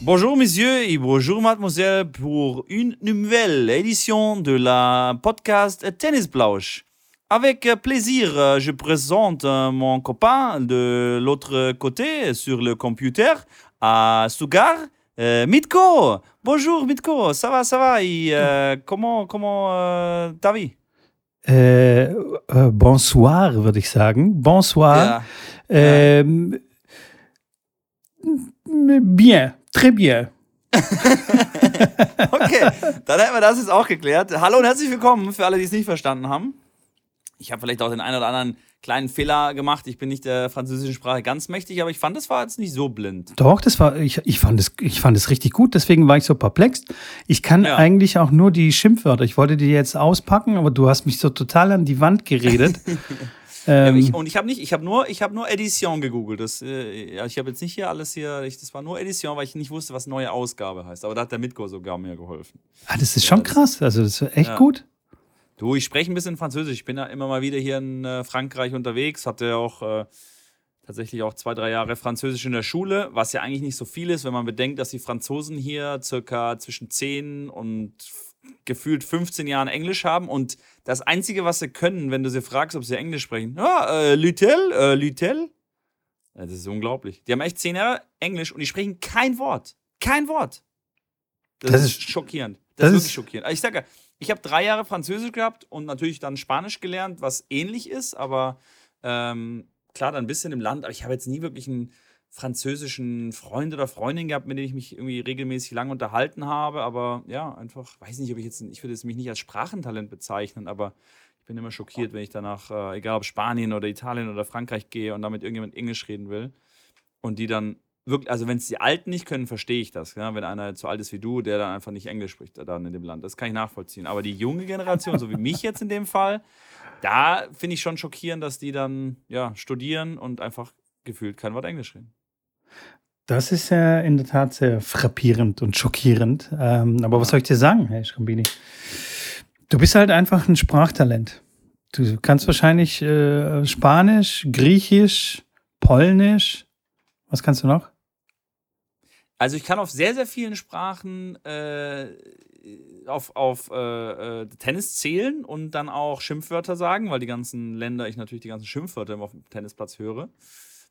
Bonjour messieurs et bonjour mademoiselle pour une nouvelle édition de la podcast Tennis Blausch. Avec plaisir, je présente mon copain de l'autre côté sur le computer à Sugar, euh, Mitko. Bonjour Mitko, ça va, ça va et euh, comment, comment euh, ta vie Äh, äh, bonsoir, würde ich sagen. Bonsoir. Ja. Ähm, bien, très bien. Okay, dann hätten wir das jetzt auch geklärt. Hallo und herzlich willkommen für alle, die es nicht verstanden haben. Ich habe vielleicht auch den einen oder anderen kleinen Fehler gemacht. Ich bin nicht der französischen Sprache ganz mächtig, aber ich fand, das war jetzt nicht so blind. Doch, das war, ich, ich, fand es, ich fand es richtig gut, deswegen war ich so perplex. Ich kann Ja. eigentlich auch nur die Schimpfwörter. Ich wollte die jetzt auspacken, aber du hast mich so total an die Wand geredet. Ja, ähm, ich, und ich habe nicht, ich habe nur, ich habe nur Edition gegoogelt. Das, äh, ja, ich habe jetzt nicht hier alles hier, ich, das war nur Edition, weil ich nicht wusste, was neue Ausgabe heißt. Aber da hat der Mitko sogar mir geholfen. ah, das ist schon das- krass. Also, das ist echt Ja. gut. Du, ich spreche ein bisschen Französisch. Ich bin ja immer mal wieder hier in äh, Frankreich unterwegs. Hatte auch äh, tatsächlich auch zwei, drei Jahre Französisch in der Schule, was ja eigentlich nicht so viel ist, wenn man bedenkt, dass die Franzosen hier circa zwischen 10 und gefühlt 15 Jahren Englisch haben. Und das Einzige, was sie können, wenn du sie fragst, ob sie Englisch sprechen, ja, äh, Lutel, äh, Lutel. Ja, das ist unglaublich. Die haben echt 10 Jahre Englisch und die sprechen kein Wort. Kein Wort. Das, Das ist ist- schockierend. Das, das ist wirklich schockierend. Also ich sage ja, ich habe drei Jahre Französisch gehabt und natürlich dann Spanisch gelernt, was ähnlich ist, aber ähm, klar, dann ein bisschen im Land. Aber ich habe jetzt nie wirklich einen französischen Freund oder Freundin gehabt, mit dem ich mich irgendwie regelmäßig lang unterhalten habe. Aber ja, einfach, weiß nicht, ob ich jetzt, ich würde es mich nicht als Sprachentalent bezeichnen, aber ich bin immer schockiert, wenn ich danach, äh, egal ob Spanien oder Italien oder Frankreich gehe und da mit irgendjemand Englisch reden will und die dann wirklich, also wenn es die Alten nicht können, verstehe ich das. Ja? Wenn einer so alt ist wie du, der dann einfach nicht Englisch spricht, dann in dem Land, das kann ich nachvollziehen. Aber die junge Generation, so wie mich jetzt in dem Fall, da finde ich schon schockierend, dass die dann ja studieren und einfach gefühlt kein Wort Englisch reden. Das ist äh, in der Tat sehr frappierend und schockierend. Ähm, aber was soll ich dir sagen, Herr Schrambini? Du bist halt einfach ein Sprachtalent. Du kannst wahrscheinlich äh, Spanisch, Griechisch, Polnisch. Was kannst du noch? Also ich kann auf sehr, sehr vielen Sprachen äh, auf, auf äh, äh, Tennis zählen und dann auch Schimpfwörter sagen, weil die ganzen Länder, ich natürlich die ganzen Schimpfwörter immer auf dem Tennisplatz höre.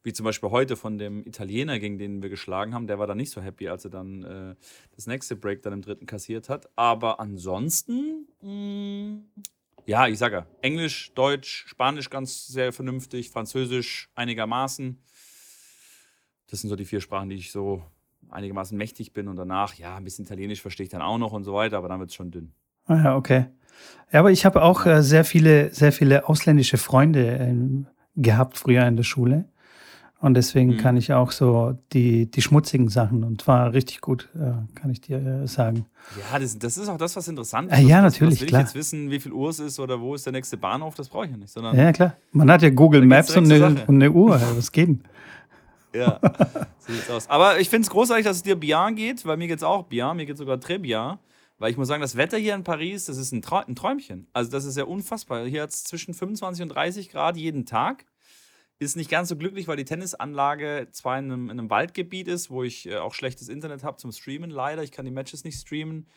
Wie zum Beispiel heute von dem Italiener, gegen den wir geschlagen haben. Der war dann nicht so happy, als er dann äh, das nächste Break dann im dritten kassiert hat. Aber ansonsten, mh, ja, ich sage ja, Englisch, Deutsch, Spanisch ganz sehr vernünftig, Französisch einigermaßen. Das sind so die vier Sprachen, die ich so einigermaßen mächtig bin und danach, ja, ein bisschen Italienisch verstehe ich dann auch noch und so weiter, aber dann wird es schon dünn. Ah ja, okay. Ja, aber ich habe auch äh, sehr viele, sehr viele ausländische Freunde ähm, gehabt früher in der Schule. Und deswegen Mhm. kann ich auch so die, die schmutzigen Sachen und war richtig gut, äh, kann ich dir äh, sagen. Ja, das, das ist auch das, was interessant Ah, ist. ja, natürlich, was will klar. ich jetzt wissen, wie viel Uhr es ist oder wo ist der nächste Bahnhof? Das brauche ich ja nicht, sondern Ja, klar. Man hat ja Google Maps und eine, und eine Uhr. Was geht denn? Ja, so sieht's aus. Aber ich finde es großartig, dass es dir bien geht, weil mir geht's auch bien, mir geht sogar très bien. Weil ich muss sagen, das Wetter hier in Paris, das ist ein, Trau ein Träumchen. Also das ist ja unfassbar. Hier hat es zwischen 25 und 30 Grad jeden Tag. Ist nicht ganz so glücklich, weil die Tennisanlage zwar in einem, in einem Waldgebiet ist, wo ich äh, auch schlechtes Internet habe zum Streamen, leider. Ich kann die Matches nicht streamen.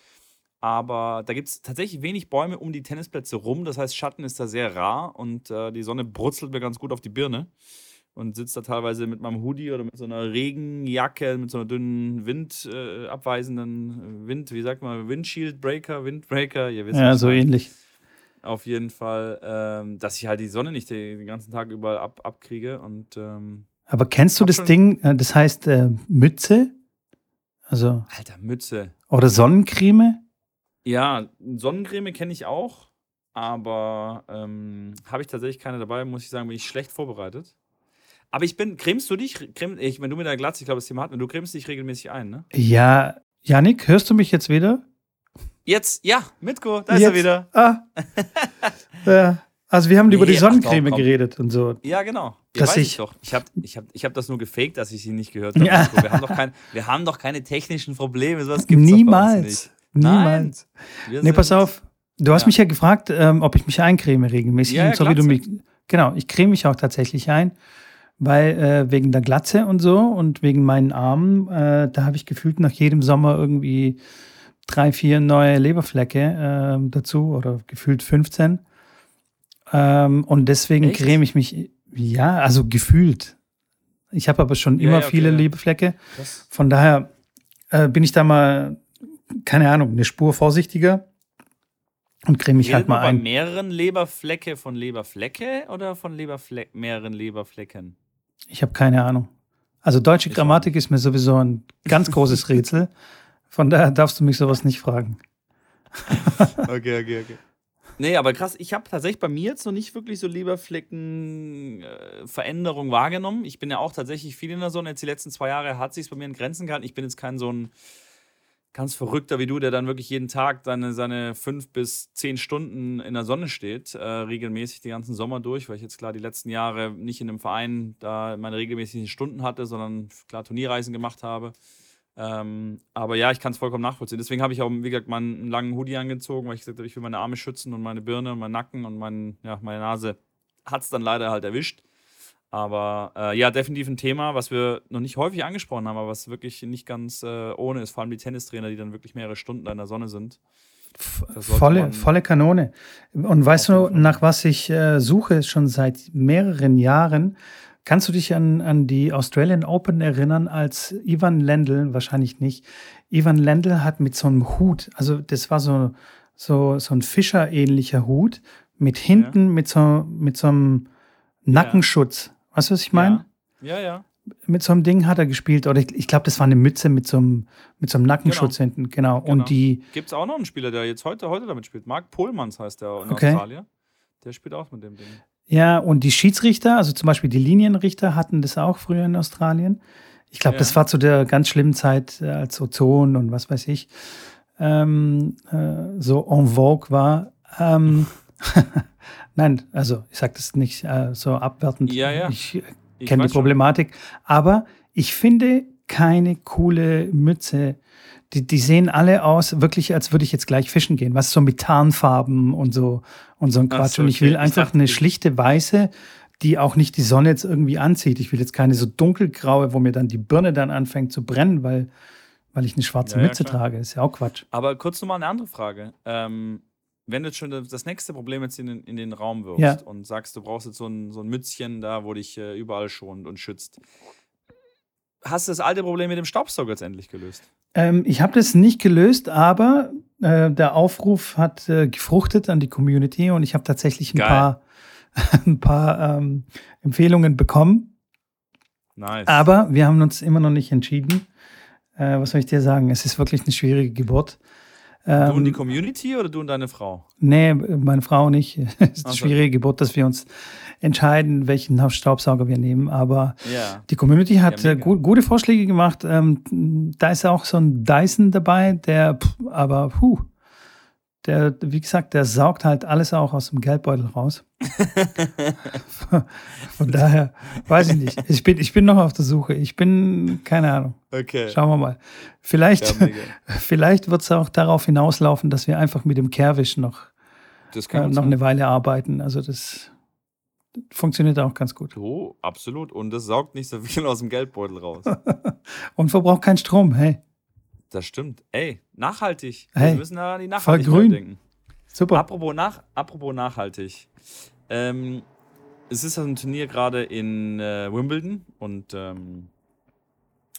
Aber da gibt es tatsächlich wenig Bäume um die Tennisplätze rum. Das heißt, Schatten ist da sehr rar und äh, die Sonne brutzelt mir ganz gut auf die Birne und sitze da teilweise mit meinem Hoodie oder mit so einer Regenjacke, mit so einer dünnen windabweisenden äh, abweisenden Wind, wie sagt man, Windshield Breaker, Windbreaker, ihr wisst Ja, so ähnlich. Auf jeden Fall, ähm, dass ich halt die Sonne nicht den, ganzen Tag überall ab, abkriege und ähm, Aber kennst du das Ding, äh, das heißt äh, Mütze? Also, alter Mütze. oder Sonnencreme? Ja, Sonnencreme kenne ich auch, aber ähm, habe ich tatsächlich keine dabei, muss ich sagen, bin ich schlecht vorbereitet. Aber ich bin, cremst du dich? Crem, ich, wenn du mit der Glatze, ich glaube, das Thema hatten du cremst dich regelmäßig ein, ne? Ja, Janik, hörst du mich jetzt wieder? Jetzt, ja, Mitko, da ist er Jetzt? wieder. Ah. ja. Also wir haben über Nee, die ach doch, Sonnencreme komm. geredet und so. Ja, genau. Ja, Dass ich- ich doch. Ich habe ich hab, ich hab das nur gefaked, dass ich sie nicht gehört habe. Ja. Wir, haben doch kein, wir haben doch keine technischen Probleme. Sowas gibt's bei uns Niemals. Niemals. Wir Nee, pass auf. Du hast Ja. mich ja gefragt, ähm, ob ich mich eincreme regelmäßig. Ja, und so wie du mich. Genau, ich creme mich auch tatsächlich ein, weil äh, wegen der Glatze und so und wegen meinen Armen, äh, da habe ich gefühlt nach jedem Sommer irgendwie drei, vier neue Leberflecke ähm, dazu oder gefühlt 15. Ähm, und deswegen Echt? creme ich mich, ja, also gefühlt. Ich habe aber schon Ja, immer ja, okay, viele ja. Leberflecke. Das, Von daher äh, bin ich da mal, keine Ahnung, eine Spur vorsichtiger und creme redet halt mal man bei ein. mehreren Leberflecke von Leberflecke oder von Leberfle mehreren Leberflecken? Ich habe keine Ahnung. Also deutsche Grammatik ist mir sowieso ein ganz großes Rätsel. Von daher darfst du mich sowas nicht fragen. Okay, okay, okay. Nee, aber krass, ich habe tatsächlich bei mir jetzt noch nicht wirklich so Leberflecken-Veränderung wahrgenommen. Ich bin ja auch tatsächlich viel in der Sonne. Jetzt die letzten zwei Jahre hat sich bei mir in Grenzen gehalten. Ich bin jetzt kein so ein ganz verrückter wie du, der dann wirklich jeden Tag seine, seine fünf bis zehn Stunden in der Sonne steht, äh, regelmäßig den ganzen Sommer durch, weil ich jetzt klar die letzten Jahre nicht in einem Verein da meine regelmäßigen Stunden hatte, sondern klar Turnierreisen gemacht habe. Ähm, aber ja, ich kann es vollkommen nachvollziehen. Deswegen habe ich auch, wie gesagt, meinen einen langen Hoodie angezogen, weil ich gesagt habe, ich will meine Arme schützen und meine Birne und meinen Nacken und mein, ja, meine Nase hat es dann leider halt erwischt. Aber äh, ja, definitiv ein Thema, was wir noch nicht häufig angesprochen haben, aber was wirklich nicht ganz äh, ohne ist. Vor allem die Tennistrainer, die dann wirklich mehrere Stunden in der Sonne sind. Volle, volle Kanone. Und weißt du, nach was ich äh, suche, schon seit mehreren Jahren? Kannst du dich an, an die Australian Open erinnern, als Ivan Lendl, wahrscheinlich nicht, Ivan Lendl hat mit so einem Hut, also das war so, so, so ein Fischer-ähnlicher Hut, mit hinten mit, so, mit so einem Nackenschutz. Weißt du, was ich meine? Ja, ja. ja. mit so einem Ding hat er gespielt. Oder ich, ich glaube, das war eine Mütze mit so einem, mit so einem Nackenschutz hinten. Genau. Genau. Und die, Gibt es auch noch einen Spieler, der jetzt heute, heute damit spielt. Marc Pohlmanns heißt der in Okay. Australien. Der spielt auch mit dem Ding. ja, und die Schiedsrichter, also zum Beispiel die Linienrichter, hatten das auch früher in Australien. Ich glaube, Ja. das war zu der ganz schlimmen Zeit, äh, als Ozon und was weiß ich ähm, äh, so en vogue war. Ähm, Nein, also ich sage das nicht äh, so abwertend. Ja, ja. Ich Ich kenne die weiß schon. Problematik. Aber ich finde keine coole Mütze. Die, die sehen alle aus, wirklich, als würde ich jetzt gleich fischen gehen. Was so mit Tarnfarben und so und so ein Quatsch. so, und ich okay. will Ich einfach dachte, eine schlichte weiße, die auch nicht die Sonne jetzt irgendwie anzieht. Ich will jetzt keine so dunkelgraue, wo mir dann die Birne dann anfängt zu brennen, weil, weil ich eine schwarze Ja, ja, Mütze klar. trage. Ist ja auch Quatsch. Aber kurz nochmal eine andere Frage. Ähm, wenn du jetzt schon das nächste Problem jetzt in den, in den Raum wirfst Ja. und sagst, du brauchst jetzt so ein, so ein Mützchen da, wo dich äh, überall schont und schützt, hast du das alte Problem mit dem Staubsauger jetzt endlich gelöst? Ähm, ich habe das nicht gelöst, aber äh, der Aufruf hat äh, gefruchtet an die Community und ich habe tatsächlich ein Geil. paar, ein paar ähm, Empfehlungen bekommen. Nice. Aber wir haben uns immer noch nicht entschieden. Äh, was soll ich dir sagen? Es ist wirklich eine schwierige Geburt. Du und die Ähm, Community oder du und deine Frau? nee, meine Frau nicht. es ist eine schwierige Geburt, dass wir uns entscheiden, welchen Staubsauger wir nehmen. Aber Ja. die Community hat Ja, äh, gu gute Vorschläge gemacht. Ähm, da ist auch so ein Dyson dabei, der, pff, aber puh, der, wie gesagt, der saugt halt alles auch aus dem Geldbeutel raus. Von daher, weiß ich nicht. Ich bin, ich bin noch auf der Suche. Ich bin, keine Ahnung. Okay. Schauen wir mal. Vielleicht, Ja, vielleicht wird es auch darauf hinauslaufen, dass wir einfach mit dem Kehrwisch noch, äh, noch eine Weile arbeiten. Also das funktioniert auch ganz gut. Oh, absolut. Und das saugt nicht so viel aus dem Geldbeutel raus. Und verbraucht keinen Strom. Hey, Das stimmt. Ey, nachhaltig. Hey, Wir müssen da an die Nachhaltigkeit denken. super. Apropos, nach, apropos nachhaltig. Ähm, es ist ein Turnier gerade in äh, Wimbledon und ähm,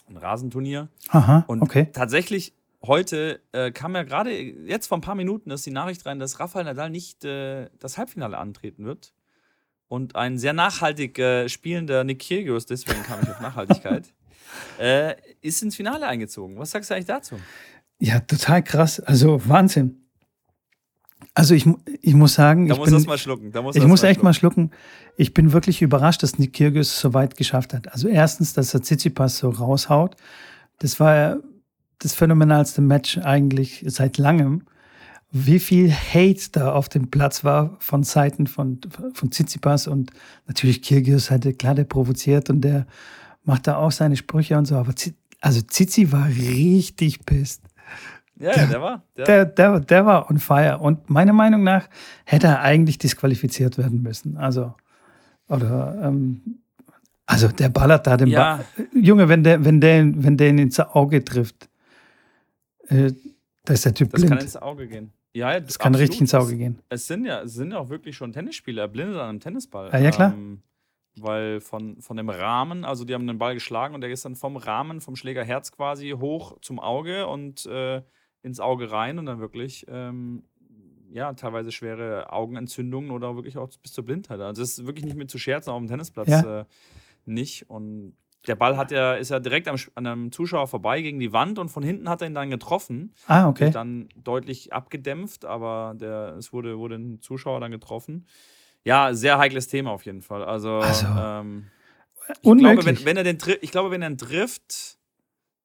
ein Rasenturnier. Aha, Und okay. tatsächlich heute äh, kam ja gerade jetzt vor ein paar Minuten ist die Nachricht rein, dass Rafael Nadal nicht äh, das Halbfinale antreten wird. Und ein sehr nachhaltig äh, spielender Nick Kyrgios, deswegen kam ich auf Nachhaltigkeit, äh, ist ins Finale eingezogen. Was sagst du eigentlich dazu? Ja, total krass. Also Wahnsinn. Also ich, ich muss sagen, Da ich, muss das bin, mal schlucken. Da muss ich das muss echt mal schlucken. schlucken. Ich bin wirklich überrascht, dass Nick Kyrgios es so weit geschafft hat. Also erstens, dass er Tsitsipas so raushaut. Das war ja das phänomenalste Match eigentlich seit langem. wie viel Hate da auf dem Platz war von Seiten von, von Tsitsipas und natürlich Kyrgios hatte klar, der provoziert und der macht da auch seine Sprüche und so, aber also Zizi war richtig pisst. Ja, der, der war. Der, der, der, der war on fire. Und meiner Meinung nach hätte er eigentlich disqualifiziert werden müssen. Also, oder, ähm, also der ballert da den Ja. Ball. Junge, wenn der, wenn der, wenn der ihn ins Auge trifft, äh, da ist der Typ Das kann blind. ins Auge gehen. Ja, Das kann richtig ins Auge gehen. Es sind ja, es sind ja auch wirklich schon Tennisspieler, er blindet an einem Tennisball. Ja, ja, klar. Ähm, weil von, von dem Rahmen, also die haben den Ball geschlagen und der ist dann vom Rahmen, vom Schlägerherz quasi hoch zum Auge und äh, ins Auge rein und dann wirklich, ähm, ja, teilweise schwere Augenentzündungen oder wirklich auch bis zur Blindheit. Also das ist wirklich nicht mit zu scherzen, auch auf dem Tennisplatz Ja. äh, nicht. Und der Ball hat ja, ist ja direkt am, an einem Zuschauer vorbei gegen die Wand und von hinten hat er ihn dann getroffen Ah, okay. dann deutlich abgedämpft, aber der, es wurde, wurde ein Zuschauer dann getroffen. Ja, sehr heikles Thema auf jeden Fall. Also, Also, ähm, ich glaube, Unmöglich. wenn, wenn er den ich glaube, wenn er ihn trifft,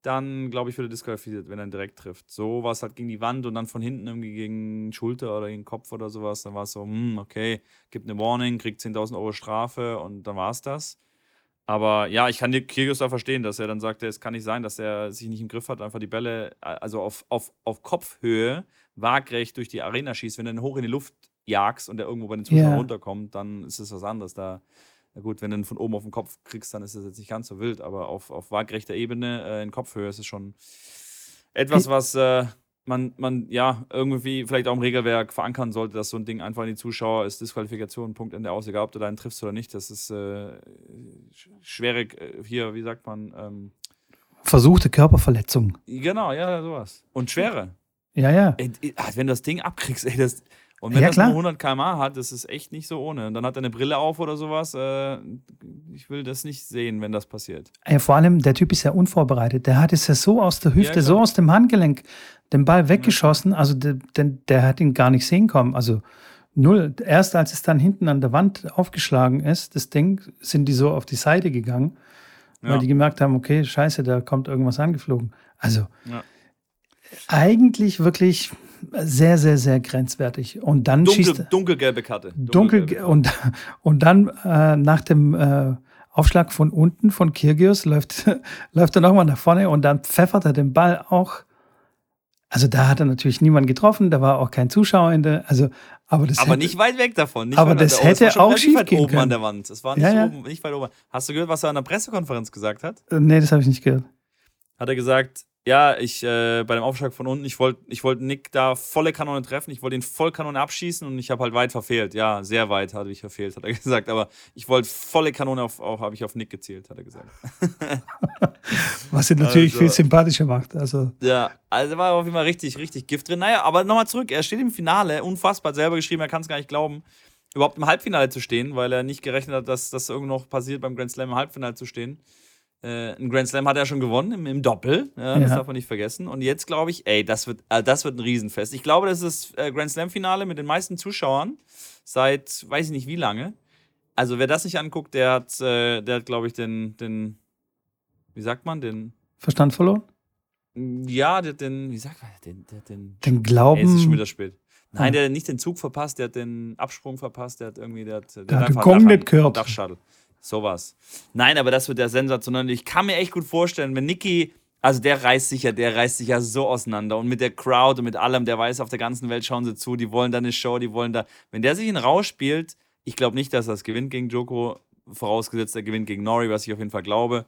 dann glaube ich, wird er disqualifiziert, wenn er ihn direkt trifft. So war es halt gegen die Wand und dann von hinten irgendwie gegen Schulter oder gegen Kopf oder sowas. Dann war es so, hm, okay, gibt eine Warning, kriegt 10.000 Euro Strafe und dann war es das. Aber ja, ich kann Kyrgios da verstehen, dass er dann sagt, es kann nicht sein, dass er sich nicht im Griff hat, einfach die Bälle, äh, also auf, auf, auf Kopfhöhe, waagrecht durch die Arena schießt. Wenn ihn hoch in die Luft jagst und der irgendwo bei den Zuschauern Ja. runterkommt, dann ist es was anderes. Da, na gut, wenn du ihn von oben auf den Kopf kriegst, dann ist es jetzt nicht ganz so wild, aber auf, auf waagrechter Ebene äh, in Kopfhöhe ist es schon etwas, was äh, man, man ja irgendwie vielleicht auch im Regelwerk verankern sollte, dass so ein Ding einfach in die Zuschauer ist, Disqualifikation, Punkt Ende aus, egal ob du da einen triffst oder nicht. Das ist äh, sch- schwierig, äh, hier, wie sagt man, ähm, Versuchte Körperverletzung. genau, ja, sowas. Und schwere. Ja, ja. Ey, ey, ah, wenn du das Ding abkriegst, ey, das. Und wenn Ja, das klar. nur 100 km/h hat, das ist echt nicht so ohne. Und dann hat er eine Brille auf oder sowas. Äh, ich will das nicht sehen, wenn das passiert. Ey, vor allem, der Typ ist ja unvorbereitet. Der hat es ja so aus der Hüfte, Ja, so aus dem Handgelenk den Ball weggeschossen. Also der, der, der hat ihn gar nicht sehen kommen. Also null. Erst als es dann hinten an der Wand aufgeschlagen ist, das Ding, sind die so auf die Seite gegangen, weil Ja. die gemerkt haben, okay, scheiße, da kommt irgendwas angeflogen. Also Ja. Eigentlich wirklich sehr, sehr, sehr grenzwertig. Und dann schießt Dunkel, dunkelgelbe Karte. dunkel Dunkelgelbe. und, und dann äh, nach dem äh, Aufschlag von unten von Kirgios läuft, läuft er nochmal nach vorne und dann pfeffert er den Ball auch. Also da hat er natürlich niemanden getroffen, da war auch kein Zuschauer in der, also, aber das Aber hätte- nicht weit weg davon. Nicht Aber weit- das Oh, hätte schon auch schief weit gehen oben können. an der Wand. Das war nicht, Ja, ja. Oben, nicht weit oben. Hast du gehört, was er an der Pressekonferenz gesagt hat? Äh, Nee, das habe ich nicht gehört. Hat er gesagt, ja, ich äh, bei dem Aufschlag von unten, ich wollte ich wollt Nick da volle Kanone treffen, ich wollte ihn voll Kanone abschießen und ich habe halt weit verfehlt. Ja, sehr weit habe ich verfehlt, hat er gesagt. Aber ich wollte volle Kanone auf, auf habe ich auf Nick gezielt, hat er gesagt. Was ihn natürlich Also- viel sympathischer macht. Also, Ja, also war auf jeden Fall richtig, richtig Gift drin. Naja, aber nochmal zurück, er steht im Finale, unfassbar, hat selber geschrieben, er kann es gar nicht glauben, überhaupt im Halbfinale zu stehen, weil er nicht gerechnet hat, dass das irgendwo noch passiert, beim Grand Slam im Halbfinale zu stehen. Äh, ein Grand Slam hat er schon gewonnen im, im Doppel, ja, das Ja. darf man nicht vergessen. Und jetzt glaube ich, ey, das wird, äh, das wird ein Riesenfest. Ich glaube, das ist das äh, Grand Slam-Finale mit den meisten Zuschauern seit, weiß ich nicht wie lange. Also wer das nicht anguckt, der hat, äh, der hat, glaube ich, den, den, wie sagt man, den, Verstand verloren? ja, der hat den, wie sagt man, den, der hat den, Den Ey, Glauben. es ist schon wieder spät. Nein, der hat nicht den Zug verpasst, der hat den Absprung verpasst, der hat irgendwie, der hat, der Der hat nicht gehört. Dachschadel. Sowas. Nein, aber das wird ja sensationell. Ich kann mir echt gut vorstellen, wenn Niki, also der reißt sich ja, der reißt sich ja so auseinander und mit der Crowd und mit allem, der weiß, auf der ganzen Welt schauen sie zu, die wollen da eine Show, die wollen da, wenn der sich in Rausch spielt, ich glaube nicht, dass er das gewinnt gegen Joko, vorausgesetzt, er gewinnt gegen Nori, was ich auf jeden Fall glaube.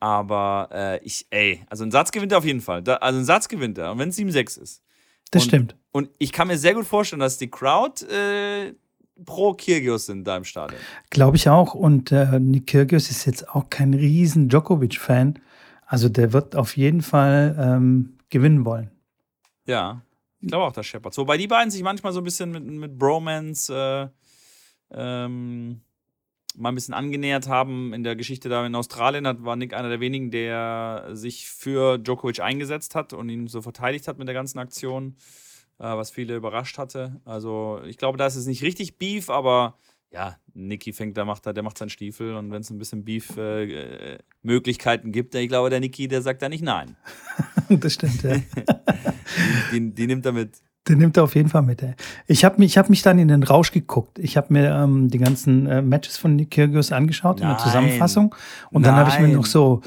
Aber äh, ich, ey, also einen Satz gewinnt er auf jeden Fall. Da, also einen Satz gewinnt er, und wenn es 7-6 ist. das und- stimmt. Und ich kann mir sehr gut vorstellen, dass die Crowd äh, pro Kyrgios sind da im Stadion. Glaube ich auch. Und äh, Nick Kyrgios ist jetzt auch kein riesen Djokovic-Fan. Also der wird auf jeden Fall ähm, gewinnen wollen. Ja, ich glaube auch, das scheppert. Wobei die beiden sich manchmal so ein bisschen mit, mit Bromance äh, ähm, mal ein bisschen angenähert haben. In der Geschichte da in Australien hat, war Nick einer der wenigen, der sich für Djokovic eingesetzt hat und ihn so verteidigt hat mit der ganzen Aktion, was viele überrascht hatte. Also ich glaube, da ist es nicht richtig Beef, aber ja, Niki fängt, der macht, da- der macht seinen Stiefel und wenn es ein bisschen Beef-Möglichkeiten gibt, ich glaube, der Niki, der sagt da nicht nein. das stimmt, ja. Die, die nimmt er mit. Den nimmt er auf jeden Fall mit. Ey. Ich habe mich, hab mich dann in den Rausch geguckt. Ich habe mir ähm, die ganzen äh, Matches von Nick Kyrgios angeschaut Nein. in der Zusammenfassung. Und dann habe ich mir noch so,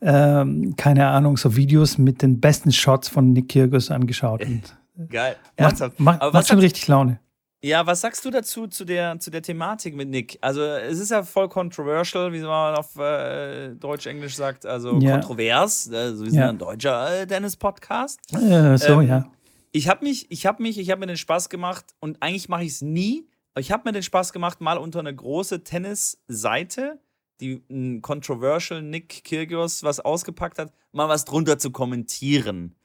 ähm, keine Ahnung, so Videos mit den besten Shots von Nick Kyrgios angeschaut. Und, Geil. Ernsthaft? Macht, macht, macht schon richtig Laune. Ja, was sagst du dazu, zu der, zu der Thematik mit Nick? Also, es ist ja voll controversial, wie man auf äh, Deutsch-Englisch sagt. Also, ja. kontrovers. Also, wir sind ja. ein deutscher äh, Dennis-Podcast. Äh, so, ähm, ja. Ich habe mich, ich habe mich, ich habe mir den Spaß gemacht und eigentlich mache ich es nie. Aber ich habe mir den Spaß gemacht, mal unter eine große Tennis-Seite, die ein controversial Nick Kyrgios was ausgepackt hat, mal was drunter zu kommentieren.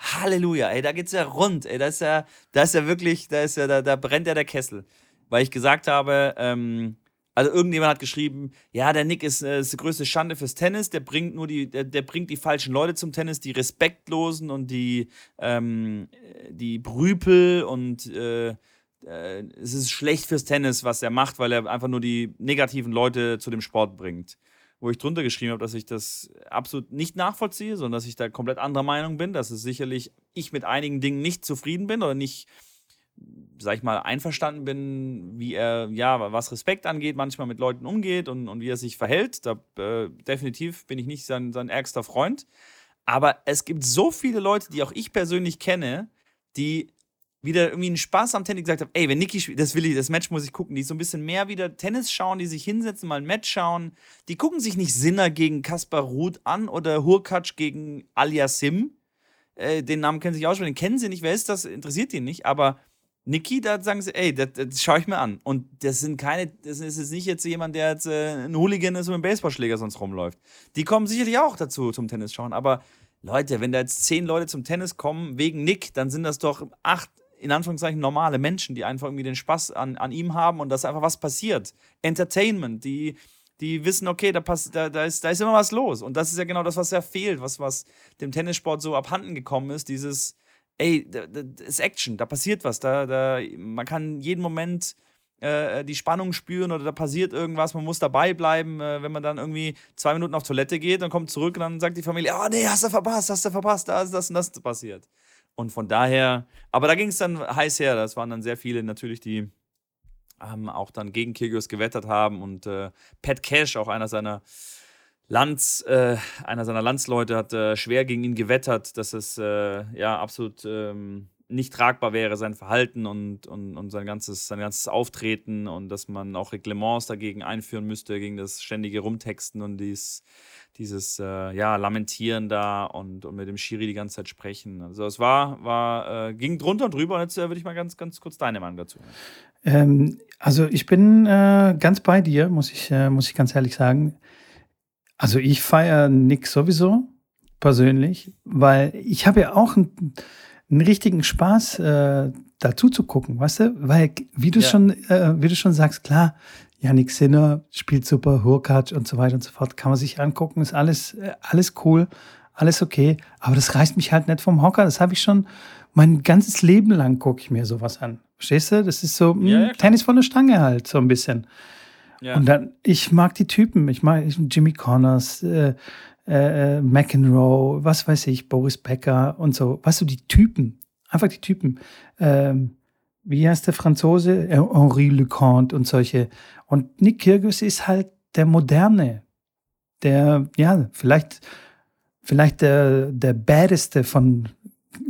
Halleluja, ey, da geht's ja rund, ey, da ist ja, da ist ja wirklich, da ist ja, da, da brennt ja der Kessel. Weil ich gesagt habe, ähm, also irgendjemand hat geschrieben, ja, der Nick ist, äh, ist die größte Schande fürs Tennis, der bringt nur die, der, der, bringt die falschen Leute zum Tennis, die Respektlosen und die, ähm, die Brüpel und äh, äh, es ist schlecht fürs Tennis, was er macht, weil er einfach nur die negativen Leute zu dem Sport bringt wo ich drunter geschrieben habe, dass ich das absolut nicht nachvollziehe, sondern dass ich da komplett anderer Meinung bin, dass es sicherlich ich mit einigen Dingen nicht zufrieden bin oder nicht, sag ich mal, einverstanden bin, wie er, ja, was Respekt angeht, manchmal mit Leuten umgeht und, und wie er sich verhält. Da äh, definitiv bin ich nicht sein, sein ärgster Freund. Aber es gibt so viele Leute, die auch ich persönlich kenne, die wieder irgendwie einen Spaß am Tennis gesagt habe, ey, wenn Niki spielt, das will ich, das Match muss ich gucken, die so ein bisschen mehr wieder Tennis schauen, die sich hinsetzen, mal ein Match schauen. Die gucken sich nicht Sinner gegen Kaspar Ruth an oder Hurkacz gegen Aliasim. Äh, den Namen kennen sie auch schon, den kennen sie nicht, wer ist das, interessiert die nicht, aber Niki, da sagen sie, ey, das, das schaue ich mir an. Und das sind keine, das ist jetzt nicht jetzt jemand, der jetzt äh, ein Hooligan ist und mit Baseballschläger sonst rumläuft. Die kommen sicherlich auch dazu zum Tennis schauen, aber Leute, wenn da jetzt zehn Leute zum Tennis kommen wegen Nick, dann sind das doch acht in Anführungszeichen normale Menschen, die einfach irgendwie den Spaß an, an ihm haben und dass einfach was passiert. Entertainment, die, die wissen, okay, da, pass, da, da, ist, da ist immer was los. Und das ist ja genau das, was ja fehlt, was, was dem Tennissport so abhanden gekommen ist. Dieses, ey, das ist Action, da passiert was. Da, da, man kann jeden Moment äh, die Spannung spüren oder da passiert irgendwas, man muss dabei bleiben. Äh, wenn man dann irgendwie zwei Minuten auf Toilette geht und kommt zurück und dann sagt die Familie, oh nee, hast du verpasst, hast du verpasst, da ist das und das passiert. Und von daher, aber da ging es dann heiß her. Das waren dann sehr viele natürlich, die ähm, auch dann gegen Kyrgios gewettert haben. Und äh, Pat Cash, auch einer seiner Lands, äh, einer seiner Landsleute, hat äh, schwer gegen ihn gewettert, dass es äh, ja absolut ähm, nicht tragbar wäre, sein Verhalten und, und, und sein, ganzes, sein ganzes Auftreten und dass man auch Reglements dagegen einführen müsste, gegen das ständige Rumtexten und dies dieses äh, ja, Lamentieren da und, und mit dem Schiri die ganze Zeit sprechen. Also es war, war äh, ging drunter und drüber und jetzt äh, würde ich mal ganz, ganz kurz deine Meinung dazu ähm, also ich bin äh, ganz bei dir, muss ich, äh, muss ich ganz ehrlich sagen. Also ich feiere Nick sowieso persönlich, weil ich habe ja auch einen, einen richtigen Spaß äh, dazu zu gucken, weißt du? Weil, wie du ja. schon, wie du schon sagst, klar, Yannick Sinner spielt super, Hurkacz und so weiter und so fort. Kann man sich angucken, ist alles, äh, alles cool, alles okay. Aber das reißt mich halt nicht vom Hocker. Das habe ich schon mein ganzes Leben lang gucke ich mir sowas an. Verstehst du? Das ist so mh, ja, ja, Tennis von der Stange halt, so ein bisschen. Ja. Und dann, ich mag die Typen. Ich mag Jimmy Connors, äh, äh, McEnroe, was weiß ich, Boris Becker und so. Weißt du, die Typen. Einfach die Typen. Ähm, wie heißt der Franzose? Henri Leconte und solche. Und Nick Kyrgios ist halt der Moderne. Der, ja, vielleicht, vielleicht der, der baddeste von,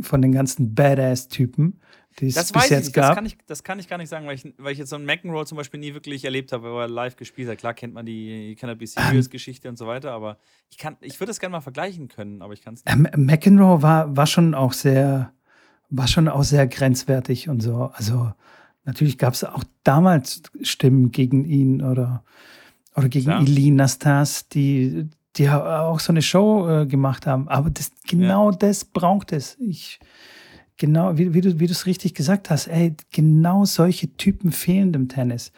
von den ganzen Badass-Typen, die es das bis jetzt ich, gab. Das kann, ich, das kann ich gar nicht sagen, weil ich, weil ich jetzt so einen McEnroe zum Beispiel nie wirklich erlebt habe, weil er live gespielt hat. Klar kennt man die Cannabis Serious-Geschichte und so weiter, aber ich, ich würde das gerne mal vergleichen können, aber ich kann es nicht. Ähm, McEnroe war, war schon auch sehr, war schon auch sehr grenzwertig und so. Also natürlich gab es auch damals Stimmen gegen ihn oder, oder gegen ja. Ilin Nastas, die, die auch so eine Show äh, gemacht haben. Aber das, genau ja. das braucht es. Ich, genau, wie, wie du wie es richtig gesagt hast, ey, genau solche Typen fehlen im Tennis.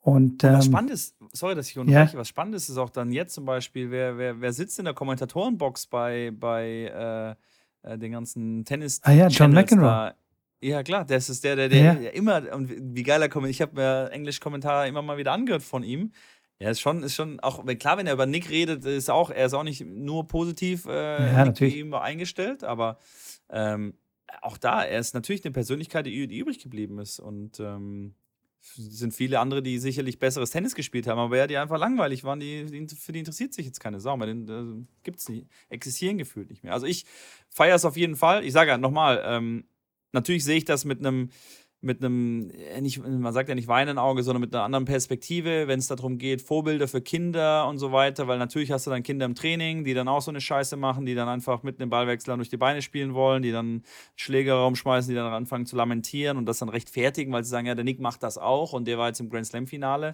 Und, ähm, was spannend ist, sorry, dass ich unterbreche, ja. was spannend ist, auch dann jetzt zum Beispiel, wer, wer, wer sitzt in der Kommentatorenbox bei, bei äh, äh, den ganzen Tennis. Ah ja, John McEnroe. Ja, klar, das ist der, der, der ja. immer, und wie geil er kommt. Ich habe mir Englisch-Kommentare immer mal wieder angehört von ihm. Ja, ist schon, ist schon auch, klar, wenn er über Nick redet, ist auch, er ist auch nicht nur positiv äh, ja, natürlich. eingestellt, aber ähm, auch da, er ist natürlich eine Persönlichkeit, die, die übrig geblieben ist. Und ähm, sind viele andere, die sicherlich besseres Tennis gespielt haben, aber ja, die einfach langweilig waren, die, die für die interessiert sich jetzt keine Sau mehr. Den äh, gibt es nicht, existieren gefühlt nicht mehr. Also ich feiere es auf jeden Fall. Ich sage ja nochmal, ähm, natürlich sehe ich das mit einem mit einem, äh, nicht, man sagt ja nicht weinenden Auge, sondern mit einer anderen Perspektive, wenn es darum geht, Vorbilder für Kinder und so weiter, weil natürlich hast du dann Kinder im Training, die dann auch so eine Scheiße machen, die dann einfach mitten im Ballwechsel durch die Beine spielen wollen, die dann Schläger rumschmeißen, die dann anfangen zu lamentieren und das dann rechtfertigen, weil sie sagen, ja, der Nick macht das auch und der war jetzt im Grand Slam Finale.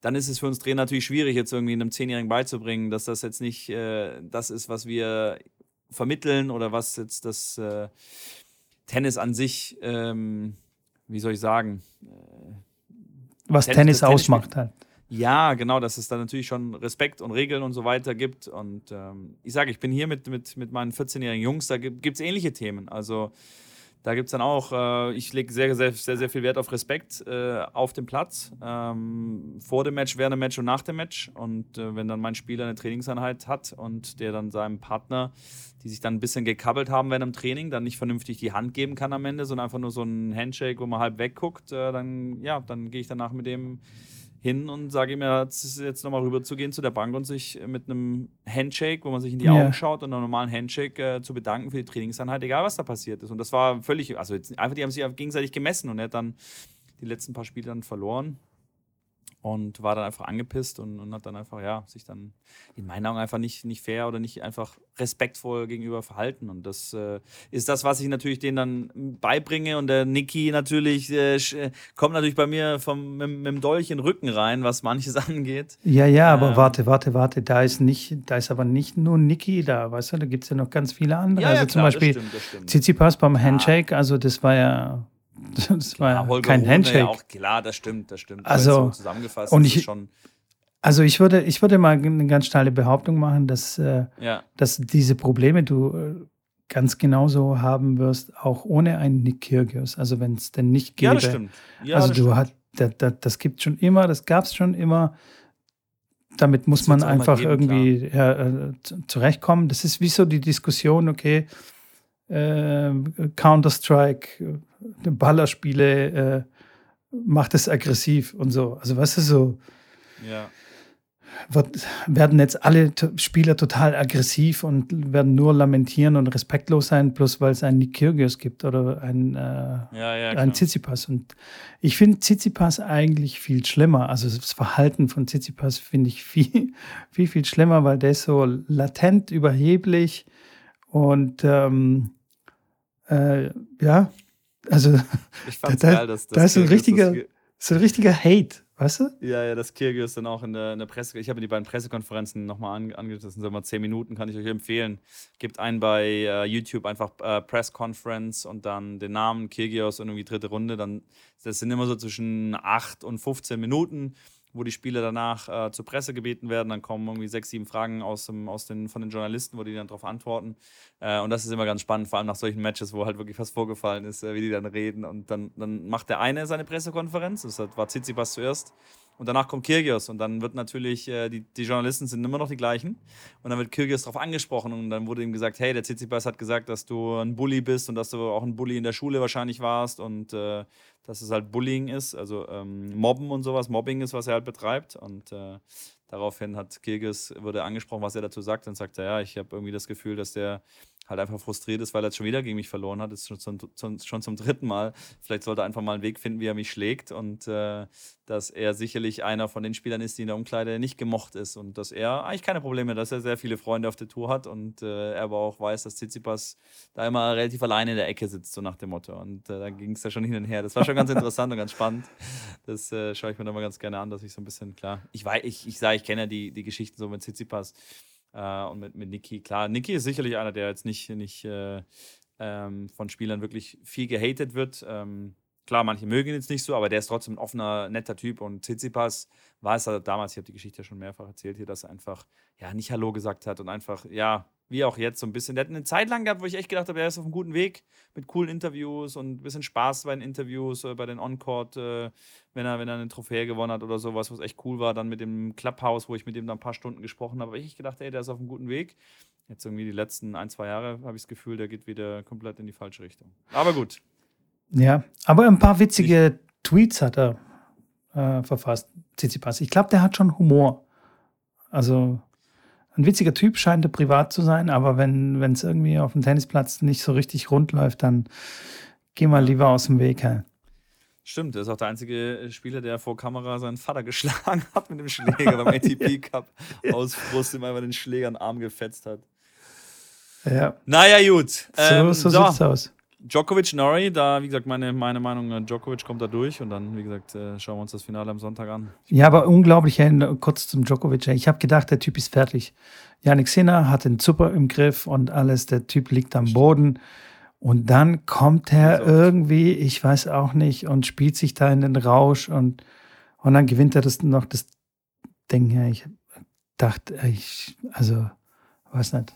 Dann ist es für uns Trainer natürlich schwierig, jetzt irgendwie einem Zehnjährigen beizubringen, dass das jetzt nicht äh, das ist, was wir vermitteln oder was jetzt das äh, Tennis an sich ähm, wie soll ich sagen, äh, was Tennis, Tennis ausmacht halt. Ja, genau, dass es da natürlich schon Respekt und Regeln und so weiter gibt. Und ähm, ich sage, ich bin hier mit, mit, mit meinen 14-jährigen Jungs, da gibt es ähnliche Themen. Also da gibt es dann auch, äh, ich lege sehr, sehr, sehr, sehr viel Wert auf Respekt äh, auf dem Platz, ähm, vor dem Match, während dem Match und nach dem Match. Und äh, wenn dann mein Spieler eine Trainingseinheit hat und der dann seinem Partner, die sich dann ein bisschen gekabbelt haben während dem Training, dann nicht vernünftig die Hand geben kann am Ende, sondern einfach nur so ein Handshake, wo man halb wegguckt, äh, dann, ja, dann gehe ich danach mit dem hin und sage ihm ja, jetzt nochmal rüber zu gehen zu der Bank und sich mit einem Handshake, wo man sich in die ja. Augen schaut und einem normalen Handshake äh, zu bedanken für die Trainingseinheit, egal was da passiert ist. Und das war völlig, also jetzt, einfach, die haben sich gegenseitig gemessen und er hat dann die letzten paar Spiele dann verloren und war dann einfach angepisst und, und, hat dann einfach, ja, sich dann in meinen Augen einfach nicht, nicht fair oder nicht einfach respektvoll gegenüber verhalten. Und das äh, ist das, was ich natürlich denen dann beibringe. Und der Niki natürlich äh, äh kommt natürlich bei mir vom, mit, mit, dem Dolch in den Rücken rein, was manches angeht. Ja, ja, aber ähm, warte, warte, warte, da ist nicht, da ist aber nicht nur Niki da, weißt du, da gibt es ja noch ganz viele andere. Ja, also ja, klar, zum Beispiel Tsitsipas beim Handshake, also das war ja Das war ja, kein Rune Handshake. Ja auch, klar, das stimmt, das stimmt. Also, zusammengefasst und ich, schon. Also ich würde, ich würde mal eine ganz steile Behauptung machen, dass, äh, ja. dass diese Probleme du äh, ganz genauso haben wirst, auch ohne einen Nick Kyrgios. Also wenn es denn nicht gäbe. Ja, das stimmt. Ja, also das du hast, das, das, das gibt schon immer, das gab es schon immer. Damit muss man einfach geben, irgendwie äh, zurechtkommen. Das ist wie so die Diskussion, okay, äh, Counter-Strike, Ballerspiele, äh, macht es aggressiv und so. Also weißt du, so ja. wird, werden jetzt alle Spieler total aggressiv und werden nur lamentieren und respektlos sein, bloß weil es einen Nick Kyrgios gibt oder einen, äh, ja, ja, einen Tsitsipas. Und ich finde Tsitsipas eigentlich viel schlimmer. Also das Verhalten von Tsitsipas finde ich viel, viel, viel schlimmer, weil der ist so latent überheblich und ähm, äh, ja, also ich fand's da, geil, dass das da ist ein richtiger, so ein richtiger Hate, weißt du? Ja, ja, das Kyrgios dann auch in der, in der Presse, ich habe die beiden Pressekonferenzen nochmal an, angeschaut, sind mal zehn Minuten, kann ich euch empfehlen. Gibt einen bei äh, YouTube einfach äh, Press Conference und dann den Namen Kyrgios und irgendwie dritte Runde, dann das sind immer so zwischen acht und 15 Minuten wo die Spieler danach äh, zur Presse gebeten werden. Dann kommen irgendwie sechs, sieben Fragen aus, dem, aus den, von den Journalisten, wo die dann darauf antworten. Äh, und das ist immer ganz spannend, vor allem nach solchen Matches, wo halt wirklich was vorgefallen ist, äh, wie die dann reden. Und dann, dann macht der eine seine Pressekonferenz, das war Tsitsipas zuerst. Und danach kommt Kirgios und dann wird natürlich, äh, die, die Journalisten sind immer noch die gleichen. Und dann wird Kirgios darauf angesprochen und dann wurde ihm gesagt, hey, der Tsitsipas hat gesagt, dass du ein Bully bist und dass du auch ein Bully in der Schule wahrscheinlich warst und äh, dass es halt Bullying ist, also ähm, Mobben und sowas, Mobbing ist, was er halt betreibt. Und äh, daraufhin hat Kirgis, wurde angesprochen, was er dazu sagt. Dann sagt er, ja, ich habe irgendwie das Gefühl, dass der halt einfach frustriert ist, weil er jetzt schon wieder gegen mich verloren hat. Das ist schon zum, schon zum dritten Mal. Vielleicht sollte er einfach mal einen Weg finden, wie er mich schlägt und äh, dass er sicherlich einer von den Spielern ist, die in der Umkleide nicht gemocht ist und dass er eigentlich keine Probleme, dass er sehr viele Freunde auf der Tour hat und äh, er aber auch weiß, dass Tsitsipas da immer relativ alleine in der Ecke sitzt, so nach dem Motto. Und äh, da ging es ja schon hin und her. Das war schon ganz interessant und ganz spannend. Das äh, schaue ich mir dann mal ganz gerne an, dass ich so ein bisschen, klar, ich weiß, ich, ich sage, ich kenne ja die, die Geschichten so mit Tsitsipas äh, und mit, mit Niki. Klar, Niki ist sicherlich einer, der jetzt nicht, nicht äh, ähm, von Spielern wirklich viel gehatet wird. Ähm, klar, manche mögen ihn jetzt nicht so, aber der ist trotzdem ein offener, netter Typ. Und Tsitsipas war es halt damals, ich habe die Geschichte ja schon mehrfach erzählt hier, dass er einfach ja nicht Hallo gesagt hat und einfach, ja, wie auch jetzt so ein bisschen. Der hat eine Zeit lang gehabt, wo ich echt gedacht habe, er ist auf einem guten Weg mit coolen Interviews und ein bisschen Spaß bei den Interviews, äh, bei den On-Court, äh, wenn, er, wenn er eine Trophäe gewonnen hat oder sowas, was echt cool war. Dann mit dem Clubhouse, wo ich mit ihm dann ein paar Stunden gesprochen habe, habe ich gedacht, ey, der ist auf einem guten Weg. Jetzt irgendwie die letzten ein, zwei Jahre habe ich das Gefühl, der geht wieder komplett in die falsche Richtung. Aber gut. Ja, aber ein paar witzige ich Tweets hat er äh, verfasst, Tsitsipas. Ich glaube, der hat schon Humor. Also ein witziger Typ scheint er privat zu sein, aber wenn es irgendwie auf dem Tennisplatz nicht so richtig rund läuft, dann geh mal lieber aus dem Weg. Hey. Stimmt, er ist auch der einzige Spieler, der vor Kamera seinen Vater geschlagen hat mit dem Schläger beim ATP Cup aus Frust, ihm einfach den Schläger in den Arm gefetzt hat. Ja. Naja, gut. Ähm, so, so, so sieht's aus. Djokovic, Norrie, da, wie gesagt, meine, meine Meinung, äh, Djokovic kommt da durch und dann, wie gesagt, äh, schauen wir uns das Finale am Sonntag an. Ja, aber unglaublich, kurz zum Djokovic. Ich habe gedacht, der Typ ist fertig. Janik Sinner hat den Super im Griff und alles, der Typ liegt am Boden. Und dann kommt er irgendwie, ich weiß auch nicht, und spielt sich da in den Rausch und, und dann gewinnt er das noch das Ding. Ich dachte, ich, also, weiß nicht.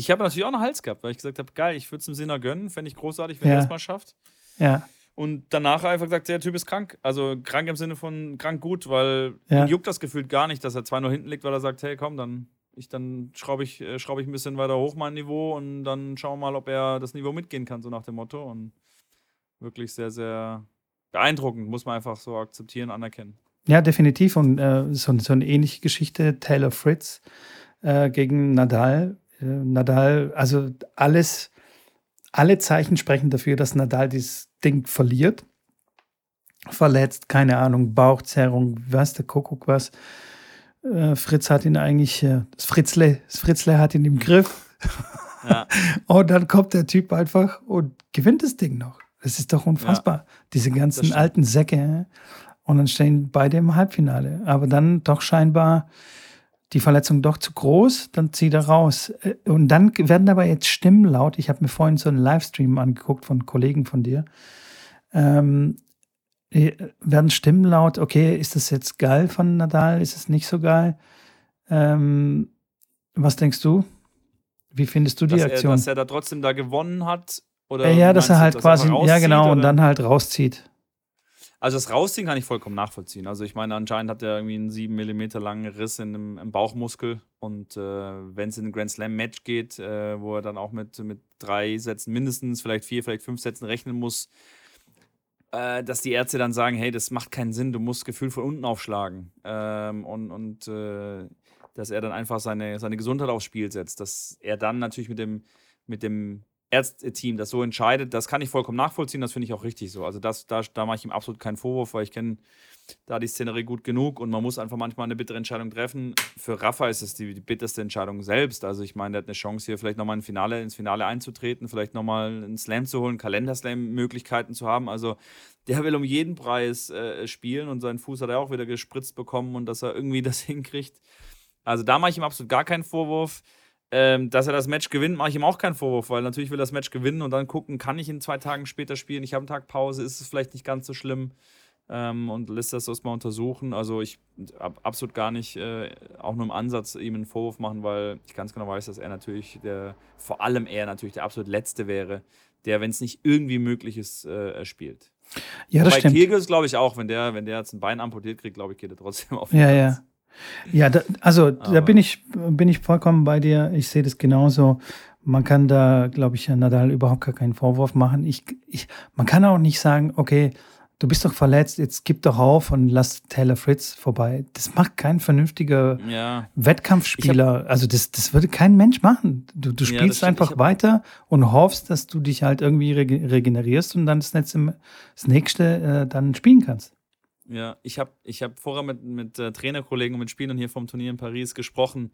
Ich habe natürlich auch einen Hals gehabt, weil ich gesagt habe, geil, ich würde es dem Sinner gönnen, fände ich großartig, wenn ja. er es mal schafft. Ja. Und danach einfach gesagt, der Typ ist krank. Also krank im Sinne von krank gut, weil ja. ihn juckt das gefühlt gar nicht, dass er zwei nur hinten liegt, weil er sagt, hey, komm, dann ich dann schraube ich, äh, schraub ich ein bisschen weiter hoch mein Niveau und dann schauen wir mal, ob er das Niveau mitgehen kann, so nach dem Motto. Und wirklich sehr, sehr beeindruckend, muss man einfach so akzeptieren, anerkennen. Ja, definitiv. Und äh, so, so eine ähnliche Geschichte, Taylor Fritz äh, gegen Nadal Nadal, also alles, alle Zeichen sprechen dafür, dass Nadal dieses Ding verliert. Verletzt, keine Ahnung, Bauchzerrung, was der Kuckuck was. Äh, Fritz hat ihn eigentlich, äh, das Fritzle, das Fritzle hat ihn im Griff. Ja. und dann kommt der Typ einfach und gewinnt das Ding noch. Das ist doch unfassbar. Ja, Diese ganzen alten Säcke. Und dann stehen beide im Halbfinale. Aber dann doch scheinbar die Verletzung doch zu groß, dann zieht er raus. Äh, und dann werden aber jetzt Stimmen laut. Ich habe mir vorhin so einen Livestream angeguckt von Kollegen von dir. Ähm, äh, werden Stimmen laut, okay, ist das jetzt geil von Nadal? Ist es nicht so geil? Ähm, was denkst du? Wie findest du die dass Aktion? Er, dass er da trotzdem da gewonnen hat? Oder ja, dass er halt du, quasi, ja genau, oder? und dann halt rauszieht. Also das Rausziehen kann ich vollkommen nachvollziehen. Also ich meine, anscheinend hat er irgendwie einen 7 mm langen Riss in dem, im Bauchmuskel. Und äh, wenn es in ein Grand Slam-Match geht, äh, wo er dann auch mit, mit drei Sätzen mindestens, vielleicht vier, vielleicht fünf Sätzen rechnen muss, äh, dass die Ärzte dann sagen, hey, das macht keinen Sinn, du musst Gefühl von unten aufschlagen. Ähm, und und äh, dass er dann einfach seine, seine Gesundheit aufs Spiel setzt. Dass er dann natürlich mit dem, mit dem Ärzteteam das so entscheidet, das kann ich vollkommen nachvollziehen, das finde ich auch richtig so. Also das, da, da mache ich ihm absolut keinen Vorwurf, weil ich kenne da die Szenerie gut genug und man muss einfach manchmal eine bittere Entscheidung treffen. Für Rafa ist es die, die bitterste Entscheidung selbst. Also ich meine, der hat eine Chance hier vielleicht nochmal ein Finale, ins Finale einzutreten, vielleicht nochmal einen Slam zu holen, Kalenderslam-Möglichkeiten zu haben. Also der will um jeden Preis äh, spielen und seinen Fuß hat er auch wieder gespritzt bekommen und dass er irgendwie das hinkriegt. Also da mache ich ihm absolut gar keinen Vorwurf. Ähm, dass er das Match gewinnt, mache ich ihm auch keinen Vorwurf, weil natürlich will er das Match gewinnen und dann gucken, kann ich in zwei Tagen später spielen, ich habe einen Tag Pause, ist es vielleicht nicht ganz so schlimm ähm, und lässt das erstmal untersuchen. Also ich habe absolut gar nicht, äh, auch nur im Ansatz, ihm einen Vorwurf machen, weil ich ganz genau weiß, dass er natürlich der, vor allem er natürlich der absolut Letzte wäre, der, wenn es nicht irgendwie möglich ist, äh, spielt. Ja, das Bei stimmt. Kegels glaube ich auch, wenn der, wenn der jetzt ein Bein amputiert kriegt, glaube ich, geht er trotzdem auf den Ja, Platz. ja. Ja, da, also Aber da bin ich, bin ich vollkommen bei dir. Ich sehe das genauso. Man kann da, glaube ich, Nadal überhaupt gar keinen Vorwurf machen. Ich, ich, man kann auch nicht sagen, okay, du bist doch verletzt, jetzt gib doch auf und lass Taylor Fritz vorbei. Das macht kein vernünftiger ja. Wettkampfspieler. Hab, also das, das würde kein Mensch machen. Du, du spielst ja, einfach weiter und hoffst, dass du dich halt irgendwie regenerierst und dann das nächste, das nächste äh, dann spielen kannst. Ja, ich habe ich hab vorher mit, mit äh, Trainerkollegen und mit Spielern hier vom Turnier in Paris gesprochen,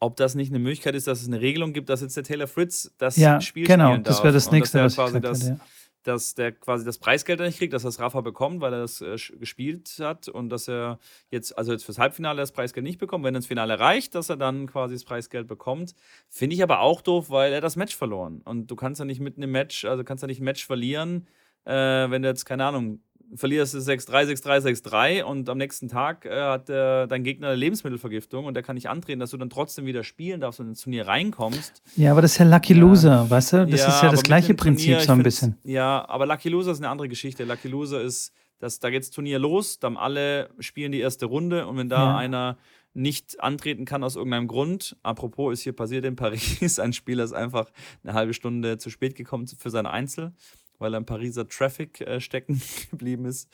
ob das nicht eine Möglichkeit ist, dass es eine Regelung gibt, dass jetzt der Taylor Fritz das ja, Spiel genau, spielen darf. das wäre das nächste, was quasi das, hatte, ja. dass der quasi das Preisgeld nicht kriegt, dass das Rafa bekommt, weil er das äh, gespielt hat und dass er jetzt, also jetzt fürs Halbfinale das Preisgeld nicht bekommt, wenn er ins Finale reicht, dass er dann quasi das Preisgeld bekommt. Finde ich aber auch doof, weil er das Match verloren. Und du kannst ja nicht mitten im Match, also kannst ja nicht ein Match verlieren, äh, wenn du jetzt, keine Ahnung, verlierst du 6-3, 6-3, 6-3 und am nächsten Tag äh, hat äh, dein Gegner eine Lebensmittelvergiftung und der kann nicht antreten, dass du dann trotzdem wieder spielen darfst und ins Turnier reinkommst. Ja, aber das ist ja Lucky Loser, weißt du? Das ja, ist ja das gleiche Prinzip Turnier, so ein bisschen. Ja, aber Lucky Loser ist eine andere Geschichte. Lucky Loser ist, dass da geht's Turnier los, dann alle spielen die erste Runde und wenn da ja. einer nicht antreten kann aus irgendeinem Grund. Apropos ist hier passiert in Paris, ein Spieler ist einfach eine halbe Stunde zu spät gekommen für sein Einzel, weil er im Pariser Traffic äh, stecken geblieben ist.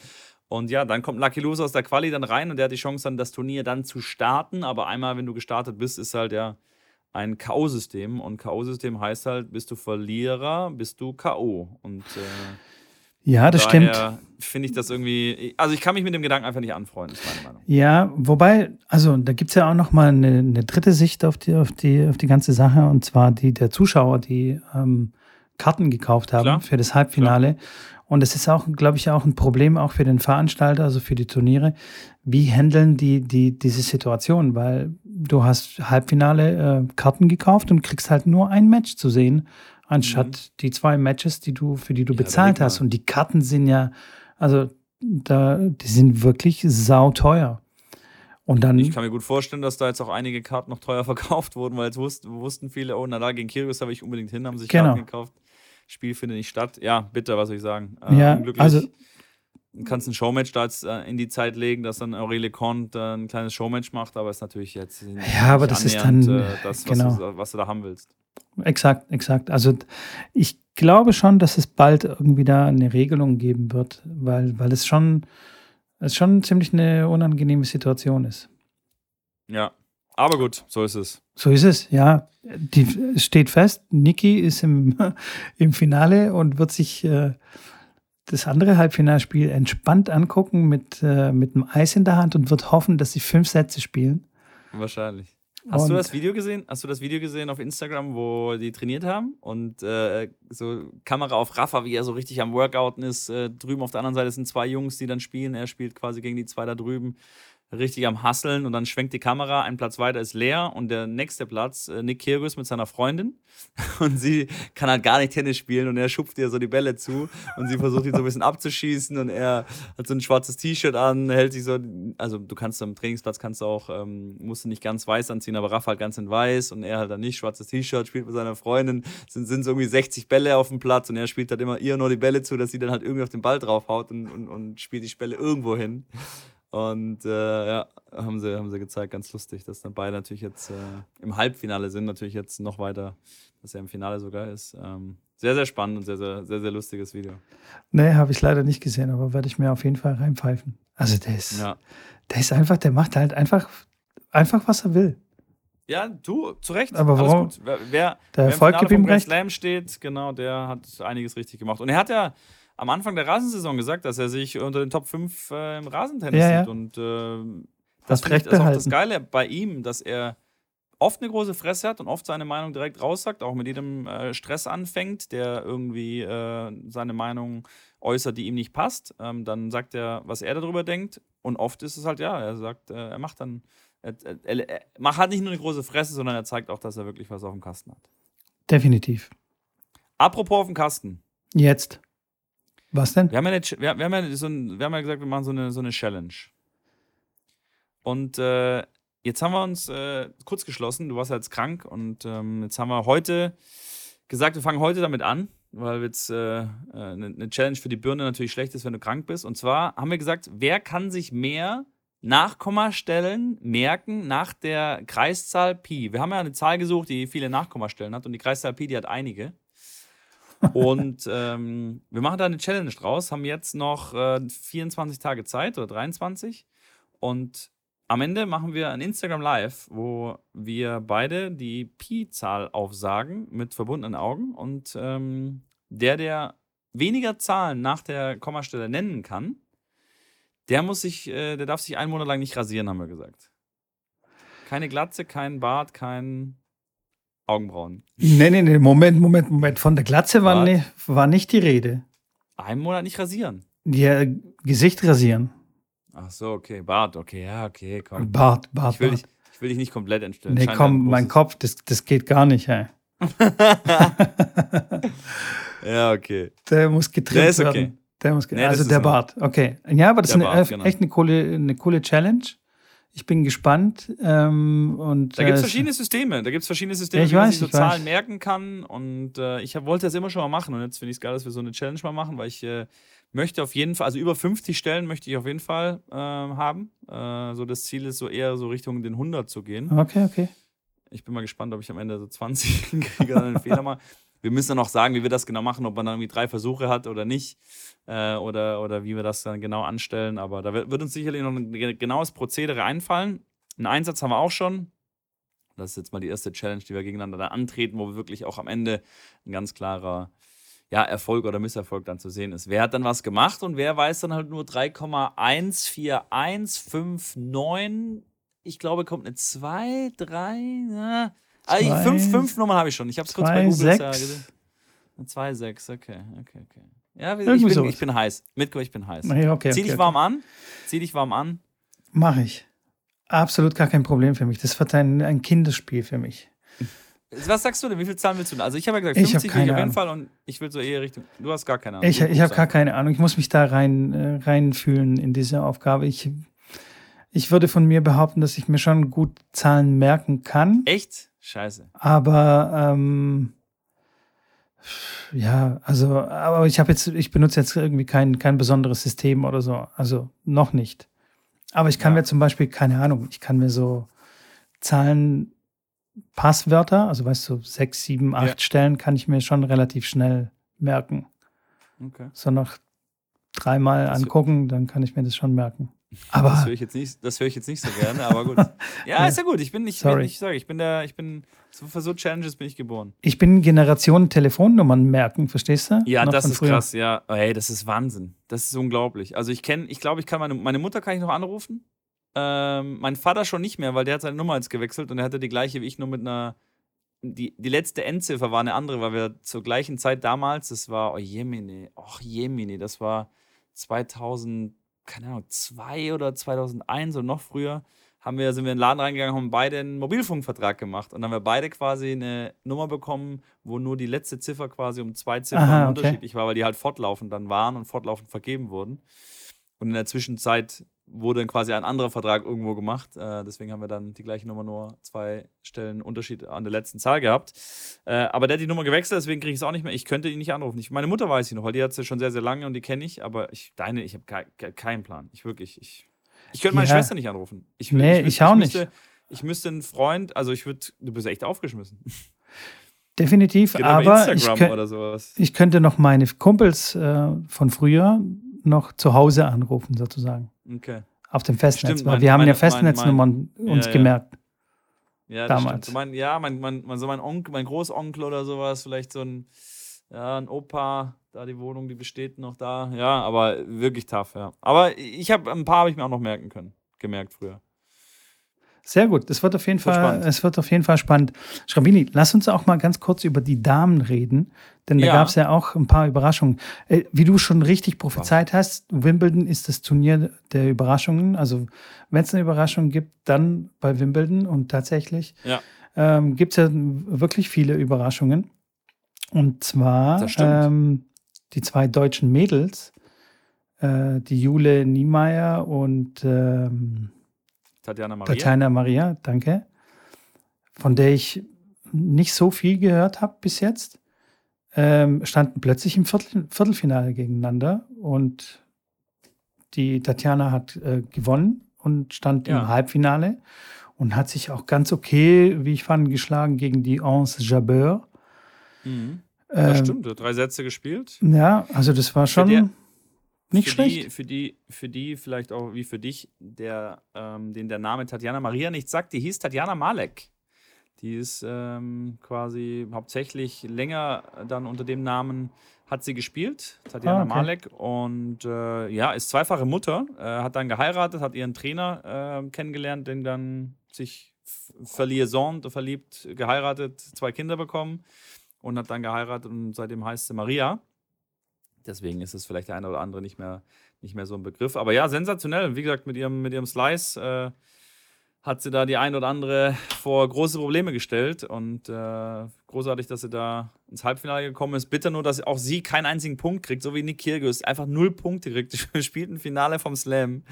Und ja, dann kommt Lucky Loser aus der Quali dann rein und der hat die Chance dann das Turnier dann zu starten, aber einmal wenn du gestartet bist, ist halt ja ein K.O.-System und K.O.-System heißt halt, bist du Verlierer, bist du K.O. Und äh, ja, das stimmt. Finde ich das irgendwie, also ich kann mich mit dem Gedanken einfach nicht anfreunden, ist meine Meinung. Ja, wobei, also da gibt es ja auch noch mal eine, eine, dritte Sicht auf die, auf, die, auf die ganze Sache und zwar die der Zuschauer, die ähm, Karten gekauft haben Klar. für das Halbfinale. Klar. Und es ist auch, glaube ich, auch ein Problem auch für den Veranstalter, also für die Turniere. Wie handeln die, die diese Situation? Weil du hast Halbfinale äh, Karten gekauft und kriegst halt nur ein Match zu sehen anstatt mhm. die zwei Matches, die du, für die du ja, bezahlt hast. Und die Karten sind ja, also da, die sind wirklich sauteuer. Und dann, ich kann mir gut vorstellen, dass da jetzt auch einige Karten noch teuer verkauft wurden, weil jetzt wussten, wussten viele, oh, na da gegen Kyrgios habe ich unbedingt hin, haben sich genau. Karten gekauft. Spiel findet nicht statt. Ja, bitte, was soll ich sagen? Äh, ja, also Du kannst ein Showmatch da jetzt, äh, in die Zeit legen, dass dann Aurelie Conte äh, ein kleines Showmatch macht, aber ist natürlich jetzt ja, aber das ist dann äh, das, was, genau. du, was du da haben willst. Exakt, exakt. Also ich glaube schon, dass es bald irgendwie da eine Regelung geben wird, weil, weil es schon, es schon ziemlich eine unangenehme Situation ist. Ja, aber gut, so ist es. So ist es, ja. Die, es steht fest, Niki ist im, im Finale und wird sich äh, das andere Halbfinalspiel entspannt angucken mit, äh, mit einem Eis in der Hand und wird hoffen, dass sie fünf Sätze spielen. Wahrscheinlich. Hast und du das Video gesehen? Hast du das Video gesehen auf Instagram, wo die trainiert haben und äh, so Kamera auf Rafa, wie er so richtig am Workouten ist. Äh, drüben auf der anderen Seite sind zwei Jungs, die dann spielen. Er spielt quasi gegen die zwei da drüben richtig am Hasseln und dann schwenkt die Kamera, ein Platz weiter ist leer und der nächste Platz, äh, Nick Kyrgios mit seiner Freundin und sie kann halt gar nicht Tennis spielen und er schupft ihr so die Bälle zu und sie versucht ihn so ein bisschen abzuschießen und er hat so ein schwarzes T-Shirt an, hält sich so, also du kannst am Trainingsplatz kannst du auch, ähm, musst du nicht ganz weiß anziehen, aber Raff halt ganz in weiß und er halt dann nicht, schwarzes T-Shirt, spielt mit seiner Freundin, sind, sind so irgendwie 60 Bälle auf dem Platz und er spielt halt immer ihr nur die Bälle zu, dass sie dann halt irgendwie auf den Ball draufhaut und, und, und spielt die Bälle irgendwo hin. Und äh, ja, haben sie, haben sie gezeigt, ganz lustig, dass dann beide natürlich jetzt äh, im Halbfinale sind, natürlich jetzt noch weiter, dass er im Finale sogar ist. Ähm, sehr, sehr spannend und sehr, sehr, sehr, sehr lustiges Video. Nee, habe ich leider nicht gesehen, aber werde ich mir auf jeden Fall reinpfeifen. Also der ist, ja. der ist einfach, der macht halt einfach, einfach was er will. Ja, du, zu Recht. Aber warum? Wer, wer, der Erfolg gibt ihm recht. Slam steht, genau, der hat einiges richtig gemacht. Und er hat ja am Anfang der Rasensaison gesagt, dass er sich unter den Top 5 äh, im Rasentennis ja, ja. sieht. Und äh, das ist auch das Geile bei ihm, dass er oft eine große Fresse hat und oft seine Meinung direkt raussagt, auch mit jedem äh, Stress anfängt, der irgendwie äh, seine Meinung äußert, die ihm nicht passt. Ähm, dann sagt er, was er darüber denkt. Und oft ist es halt, ja, er sagt, äh, er macht dann, er, er, er macht halt nicht nur eine große Fresse, sondern er zeigt auch, dass er wirklich was auf dem Kasten hat. Definitiv. Apropos auf dem Kasten. Jetzt. Was denn? Wir haben ja, eine, wir, wir, haben ja so ein, wir haben ja gesagt, wir machen so eine, so eine Challenge. Und äh, jetzt haben wir uns äh, kurz geschlossen. Du warst ja jetzt krank und ähm, jetzt haben wir heute gesagt, wir fangen heute damit an, weil jetzt äh, äh eine, eine Challenge für die Birne natürlich schlecht ist, wenn du krank bist. Und zwar haben wir gesagt, wer kann sich mehr Nachkommastellen merken nach der Kreiszahl Pi? Wir haben ja eine Zahl gesucht, die viele Nachkommastellen hat und die Kreiszahl Pi, die hat einige. Und ähm, wir machen da eine Challenge draus, haben jetzt noch äh, 24 Tage Zeit oder 23. Und am Ende machen wir ein Instagram Live, wo wir beide die Pi-Zahl aufsagen mit verbundenen Augen. Und ähm, der, der weniger Zahlen nach der Kommastelle nennen kann, der muss sich, äh, der darf sich einen Monat lang nicht rasieren, haben wir gesagt. Keine Glatze, kein Bart, kein Augenbrauen. Nee, nee, nee, Moment, Moment, Moment. Von der Glatze war, ne, war nicht die Rede. Einen Monat nicht rasieren. Ja, Gesicht rasieren. Ach so, okay. Bart, okay, ja, okay, komm. Bart, Bart. Ich will, Bart. Dich, ich will dich nicht komplett entstellen. Nee, komm, mein Kopf, das, das geht gar nicht, ey. ja, okay. Der muss getrimmt der ist okay. werden. Der muss nee, also der Bart, okay. Ja, aber das der ist eine, Bart, genau. echt eine coole, eine coole Challenge. Ich bin gespannt. Ähm, und, Da gibt es äh, verschiedene Systeme. Da gibt es verschiedene Systeme, Ja, ich wie man weiß, sich so ich weiß. Zahlen merken kann. Und äh, ich hab, wollte das immer schon mal machen. Und jetzt finde ich es geil, dass wir so eine Challenge mal machen, weil ich äh, möchte auf jeden Fall, also über 50 Stellen möchte ich auf jeden Fall ähm, haben. Äh, so das Ziel ist so eher so Richtung den 100 zu gehen. Okay, okay. Ich bin mal gespannt, ob ich am Ende so 20 hinkriege oder einen Fehler mal. Wir müssen dann noch sagen, wie wir das genau machen, ob man dann irgendwie drei Versuche hat oder nicht. Äh, oder, oder wie wir das dann genau anstellen. Aber da wird, uns sicherlich noch ein ge- genaues Prozedere einfallen. Einen Einsatz haben wir auch schon. Das ist jetzt mal die erste Challenge, die wir gegeneinander dann antreten, wo wir wirklich auch am Ende ein ganz klarer ja, Erfolg oder Misserfolg dann zu sehen ist. Wer hat dann was gemacht und wer weiß dann halt nur 3,14159. Ich glaube, kommt eine 2, 3, ich- Zwei, fünf, fünf Nummern habe ich schon. Ich habe es kurz bei zwei, Google sechs. ja gesehen. Eine 2, 6, okay, okay, okay. Ja, ich bin, sowas. ich bin heiß. Mitko, ich bin heiß. Ja, okay, Zieh okay, dich okay. warm an. Zieh dich warm an. Mache ich. Absolut gar kein Problem für mich. Das wird ein, ein Kinderspiel für mich. Was sagst du denn? Wie viel Zahlen willst du denn? Also ich habe ja gesagt, Ich hab 50 will ich auf jeden. Fall und ich will so eher Richtung. Du hast gar keine Ahnung. Ich, ich habe gar keine Ahnung. Ich muss mich da rein äh, reinfühlen in diese Aufgabe. Ich, ich würde von mir behaupten, dass ich mir schon gut Zahlen merken kann, Echt? Scheiße. aber ähm, ja, also, aber ich habe jetzt, ich benutze jetzt irgendwie kein, kein besonderes System oder so. Also noch nicht. Aber ich kann Ja. mir zum Beispiel, keine Ahnung, ich kann mir so Zahlen, Passwörter, also weißt du, sechs, sieben, acht Ja. Stellen kann ich mir schon relativ schnell merken. Okay. so noch dreimal Das- angucken, dann kann ich mir das schon merken. Das Aber höre ich jetzt nicht, das höre ich jetzt nicht so gerne, aber gut. Ja, ist ja gut. Ich bin nicht, Sorry. ich sage, ich bin der, ich bin so für so Challenges bin ich geboren. ich bin Generation Telefonnummern merken, verstehst du? Ja, Noch das ist früher. krass. Ja, oh, hey, das ist Wahnsinn. Das ist unglaublich. Also ich kenne, ich glaube, ich kann meine, meine Mutter kann ich noch anrufen. Ähm, mein Vater schon nicht mehr, weil der hat seine Nummer jetzt gewechselt und er hatte die gleiche wie ich, nur mit einer. Die, die letzte Endziffer war eine andere, weil wir zur gleichen Zeit damals, das war, oh Jemine, oh Jemine, das war 2000, keine Ahnung, 2 oder 2001 oder noch früher, haben wir, sind wir in den Laden reingegangen, haben beide einen Mobilfunkvertrag gemacht und dann haben wir beide quasi eine Nummer bekommen, wo nur die letzte Ziffer quasi um zwei Ziffern Aha, okay. unterschiedlich war, weil die halt fortlaufend dann waren und fortlaufend vergeben wurden. Und in der Zwischenzeit wurde dann quasi ein anderer Vertrag irgendwo gemacht. Äh, deswegen haben wir dann die gleiche Nummer nur zwei Stellen Unterschied an der letzten Zahl gehabt. Äh, aber der hat die Nummer gewechselt, deswegen kriege ich es auch nicht mehr. Ich könnte ihn nicht anrufen. Ich, meine Mutter weiß ich noch, weil die hat sie schon sehr, sehr lange und die kenne ich. Aber ich, deine, ich habe ke- keinen Plan. Ich wirklich, ich, ich könnte meine Ja. Schwester nicht anrufen. Ich, Nee, wüsste- ich auch müsste, nicht. Ich müsste einen Freund, also ich würde, du bist echt aufgeschmissen. Definitiv, über aber ich, ich könnte noch meine Kumpels äh, von früher noch zu Hause anrufen, sozusagen. Okay. Auf dem Festnetz. Stimmt, mein- wir haben meine- ja Festnetznummern uns Ja, gemerkt. Ja, Damals. mein, ja, mein, mein, mein, so mein Onkel, mein Großonkel oder sowas, vielleicht so ein, ja, ein Opa, da die Wohnung, die besteht noch da. Ja, aber wirklich tough, ja. Aber ich habe ein paar habe ich mir auch noch merken können, gemerkt früher. Sehr gut, das wird auf jeden Fall, spannend. es wird auf jeden Fall spannend. Schrambini, lass uns auch mal ganz kurz über die Damen reden, denn da Ja. gab es ja auch ein paar Überraschungen. Äh, wie du schon richtig prophezeit hast, Wimbledon ist das Turnier der Überraschungen. Also wenn es eine Überraschung gibt, dann bei Wimbledon und tatsächlich Ja. ähm, gibt es ja wirklich viele Überraschungen. Und zwar ähm, die zwei deutschen Mädels, äh, die Jule Niemeyer und ähm, Tatjana Maria. Tatjana Maria, danke, von der ich nicht so viel gehört habe bis jetzt, ähm, standen plötzlich im Viertel, Viertelfinale gegeneinander und die Tatjana hat äh, gewonnen und stand Ja. im Halbfinale und hat sich auch ganz okay, wie ich fand, geschlagen gegen die Anse Jabeur. Mhm. Das Ähm, stimmt, drei Sätze gespielt. Ja, also das war schon der- nicht für schlecht. Die, für, die, für die, vielleicht auch wie für dich, der, ähm, den der Name Tatjana Maria nicht sagt, die hieß Tatjana Malek. Die ist ähm, quasi hauptsächlich länger dann unter dem Namen hat sie gespielt, Tatjana Ah, okay. Malek. Und äh, ja, ist zweifache Mutter, äh, hat dann geheiratet, hat ihren Trainer äh, kennengelernt, den dann sich verliaisont, verliebt, geheiratet, zwei Kinder bekommen und hat dann geheiratet und seitdem heißt sie Maria. Deswegen ist es vielleicht der eine oder andere nicht mehr, nicht mehr so ein Begriff. Aber ja, sensationell. Wie gesagt, mit ihrem, mit ihrem Slice äh, hat sie da die ein oder andere vor große Probleme gestellt und äh, großartig, dass sie da ins Halbfinale gekommen ist. Bitter nur, dass auch sie keinen einzigen Punkt kriegt, so wie Nick Kyrgios. Einfach null Punkte kriegt. Spielt ein Finale vom Slam.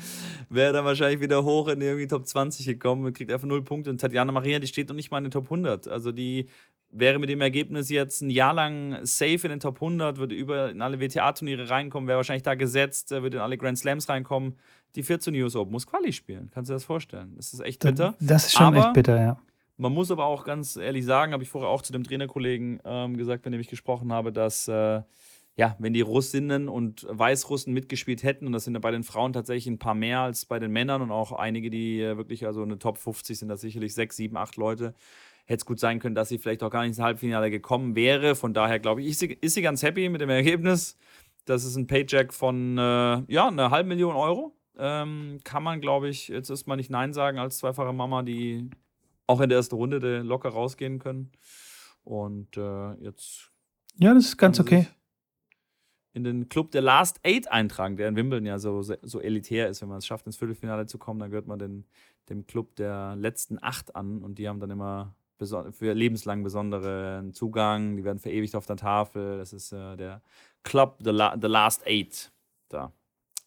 Wäre dann wahrscheinlich wieder hoch in irgendwie Top 20 gekommen und kriegt einfach null Punkte. Und Tatjana Maria, die steht noch nicht mal in den Top 100. Also die wäre mit dem Ergebnis jetzt ein Jahr lang safe in den Top 100, würde über in alle WTA-Turniere reinkommen, wäre wahrscheinlich da gesetzt, würde in alle Grand Slams reinkommen. Die 14 News Open muss Quali spielen. Kannst du dir das vorstellen? Das ist echt bitter. Das ist schon Aber echt bitter, ja. Man muss aber auch ganz ehrlich sagen, habe ich vorher auch zu dem Trainerkollegen ähm, gesagt, mit dem ich gesprochen habe, dass äh, ja, wenn die Russinnen und Weißrussen mitgespielt hätten, und das sind ja bei den Frauen tatsächlich ein paar mehr als bei den Männern und auch einige, die äh, wirklich, also eine Top 50 sind das sicherlich sechs, sieben, acht Leute, hätte es gut sein können, dass sie vielleicht auch gar nicht ins Halbfinale gekommen wäre. Von daher glaube ich, ist sie, ist sie ganz happy mit dem Ergebnis. Das ist ein Paycheck von äh, ja, einer halben Million Euro. Ähm, kann man, glaube ich, jetzt ist mal nicht Nein sagen als zweifache Mama, die auch in der ersten Runde locker rausgehen können. Und äh, jetzt. Ja, das ist ganz okay. In den Club der Last Eight eintragen, der in Wimbledon ja so, so elitär ist. Wenn man es schafft, ins Viertelfinale zu kommen, dann gehört man den, dem Club der letzten acht an und die haben dann immer für lebenslang besonderen Zugang. Die werden verewigt auf der Tafel. Das ist äh, der Club The, La The Last Eight. Da.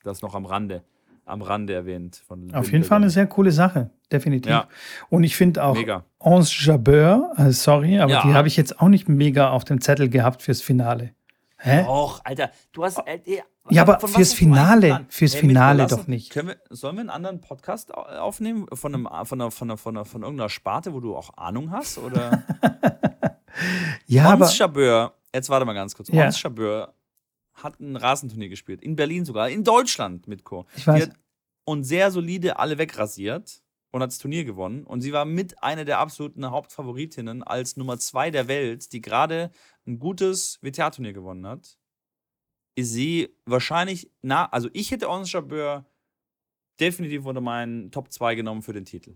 Das noch am Rande am Rande erwähnt. Auf jeden Fall eine sehr coole Sache, definitiv. Ja. Und ich finde auch mega. Onze Jabeur, also sorry, aber ja. die habe ich jetzt auch nicht mega auf dem Zettel gehabt fürs Finale. Hä? Och, Alter, du hast. Äh, ja, aber fürs Finale, fürs hey, Finale doch nicht. Wir, sollen wir einen anderen Podcast aufnehmen von, einem, von, einer, von, einer, von, einer, von irgendeiner Sparte, wo du auch Ahnung hast? Oder? ja, Ons aber. Jabeur, jetzt warte mal ganz kurz. Ja. Ons Jabeur hat ein Rasenturnier gespielt. In Berlin sogar. In Deutschland mit Co. Ich weiß. und sehr solide alle wegrasiert und hat das Turnier gewonnen. Und sie war mit einer der absoluten Hauptfavoritinnen als Nummer zwei der Welt, die gerade ein gutes WTA-Turnier gewonnen hat. Ist sie wahrscheinlich, na, also ich hätte Ons Jabeur definitiv unter meinen Top 2 genommen für den Titel.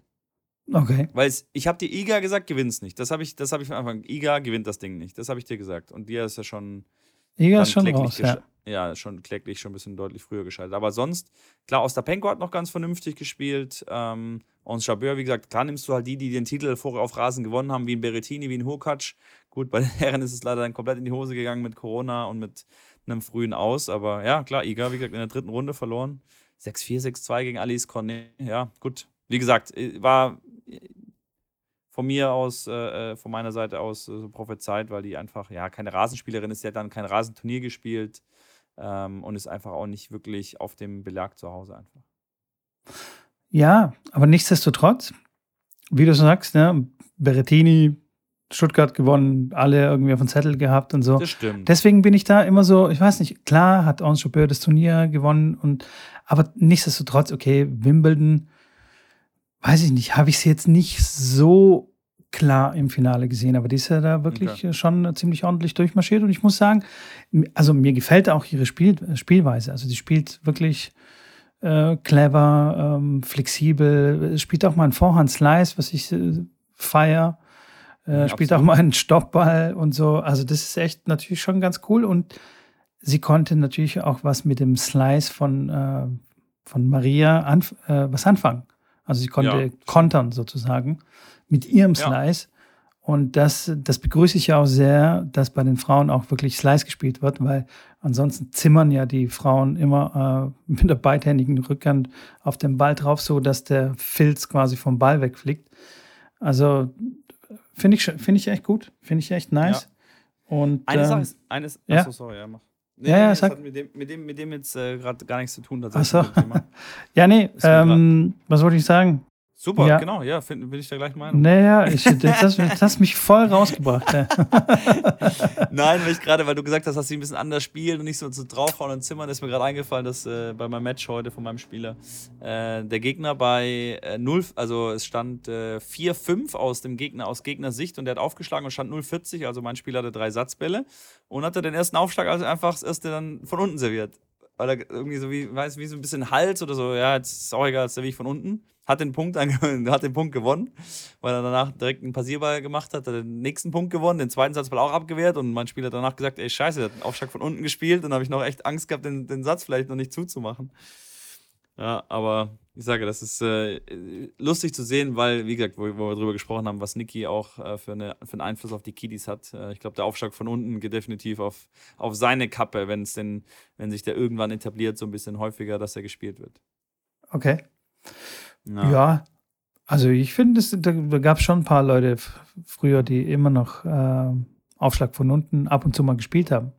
Okay. Weil ich habe dir Iga gesagt, gewinnst nicht. Das habe ich, das hab ich von Anfang. Iga gewinnt das Ding nicht. Das habe ich dir gesagt. Und dir ist ja schon Liga ist schon raus, ja. ja. schon kläglich schon ein bisschen deutlich früher geschaltet. Aber sonst, klar, Ostapenko hat noch ganz vernünftig gespielt. Ähm, und Chabeur, wie gesagt, klar nimmst du halt die, die den Titel vorher auf Rasen gewonnen haben, wie ein Berettini, wie ein Hurkacz. Gut, bei den Herren ist es leider dann komplett in die Hose gegangen mit Corona und mit einem frühen Aus. Aber ja, klar, Iga, wie gesagt, in der dritten Runde verloren. 6-4, 6-2 gegen Alice Cornet. Ja, gut. Wie gesagt, äh, war von mir aus, äh, äh, von meiner Seite aus äh, so prophezeit, weil die einfach, ja, keine Rasenspielerin ist, hat dann kein Rasenturnier gespielt ähm, und ist einfach auch nicht wirklich auf dem Belag zu Hause einfach. Ja, aber nichtsdestotrotz, wie du sagst, ne, Berettini, Stuttgart gewonnen, alle irgendwie auf dem Zettel gehabt und so. Das stimmt. Deswegen bin ich da immer so, ich weiß nicht, klar hat Ons Chopeur das Turnier gewonnen und aber nichtsdestotrotz, okay, Wimbledon, weiß ich nicht, habe ich sie jetzt nicht so klar im Finale gesehen, aber die ist ja da wirklich okay. schon ziemlich ordentlich durchmarschiert und ich muss sagen, also mir gefällt auch ihre Spiel, Spielweise. Also die spielt wirklich äh, clever, ähm, flexibel, spielt auch mal einen Vorhand-Slice, was ich äh, feier. Äh, spielt auch mal einen Stoppball und so. Also das ist echt natürlich schon ganz cool und sie konnte natürlich auch was mit dem Slice von, äh, von Maria anf äh, was anfangen. Also sie konnte ja. kontern sozusagen mit ihrem Slice. Ja. Und das, das begrüße ich ja auch sehr, dass bei den Frauen auch wirklich Slice gespielt wird, weil ansonsten zimmern ja die Frauen immer äh, mit der beidhändigen Rückhand auf den Ball drauf, so dass der Filz quasi vom Ball wegfliegt. Also finde ich, finde ich echt gut, finde ich echt nice. Ja. Und, eine ähm, Sache ist, eines, ja. achso, sorry, ja, mach. Nee, ja, ja, das hat mit dem, mit dem, mit dem jetzt äh, gerade gar nichts zu tun. Ach so. ja, nee, ähm, was wollte ich sagen? Super, ja. genau, ja, find, bin ich da gleich Meinung. Naja, ich, das, das hast mich voll rausgebracht. Ja. Nein, weil ich gerade, weil du gesagt hast, dass sie ein bisschen anders spielen und nicht so, so draufhauen und zimmern, ist mir gerade eingefallen, dass äh, bei meinem Match heute von meinem Spieler äh, der Gegner bei äh, 0, also es stand äh, 4-5 aus dem Gegner, aus Gegnersicht und der hat aufgeschlagen und stand 0-40, also mein Spieler hatte drei Satzbälle und hatte den ersten Aufschlag also einfach das erste dann von unten serviert. Weil er irgendwie so wie, weiß, wie so ein bisschen Hals oder so, ja, jetzt ist auch egal, jetzt serviere ich von unten hat den Punkt, hat den Punkt gewonnen, weil er danach direkt einen Passierball gemacht hat, hat den nächsten Punkt gewonnen, den zweiten Satzball auch abgewehrt und mein Spieler hat danach gesagt, ey scheiße, der hat einen Aufschlag von unten gespielt und habe ich noch echt Angst gehabt, den, den Satz vielleicht noch nicht zuzumachen. Ja, aber Ich sage, das ist äh, lustig zu sehen, weil, wie gesagt, wo, wo wir darüber gesprochen haben, was Niki auch äh, für, eine, für einen Einfluss auf die Kiddies hat. Äh, ich glaube, der Aufschlag von unten geht definitiv auf, auf seine Kappe, wenn es denn, wenn sich der irgendwann etabliert, so ein bisschen häufiger, dass er gespielt wird. Okay. Ja, ja also ich finde, da, da gab es schon ein paar Leute früher, die immer noch äh, Aufschlag von unten ab und zu mal gespielt haben.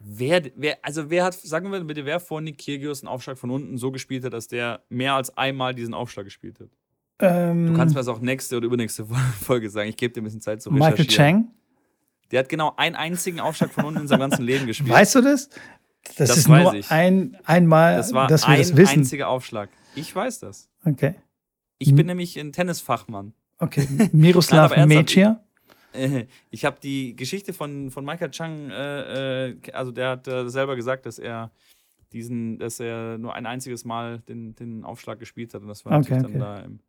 Wer, wer, also wer hat, sagen wir bitte, wer vor Nick Kyrgios einen Aufschlag von unten so gespielt hat, dass der mehr als einmal diesen Aufschlag gespielt hat? Ähm, du kannst mir das auch nächste oder übernächste Folge sagen. Ich gebe dir ein bisschen Zeit zu recherchieren. Michael Chang? Der hat genau einen einzigen Aufschlag von unten in seinem ganzen Leben gespielt. Weißt du das? Das, das ist nur ich. ein einmal, das war dass wir ein das wissen. einziger Aufschlag. Ich weiß das. Okay. Ich bin nämlich ein Tennisfachmann. Okay. Miroslav Meciar? Ich habe die Geschichte von, von Michael Chang, äh, äh, also der hat äh, selber gesagt, dass er diesen, dass er nur ein einziges Mal den, den Aufschlag gespielt hat. Und das war okay, natürlich okay. dann da im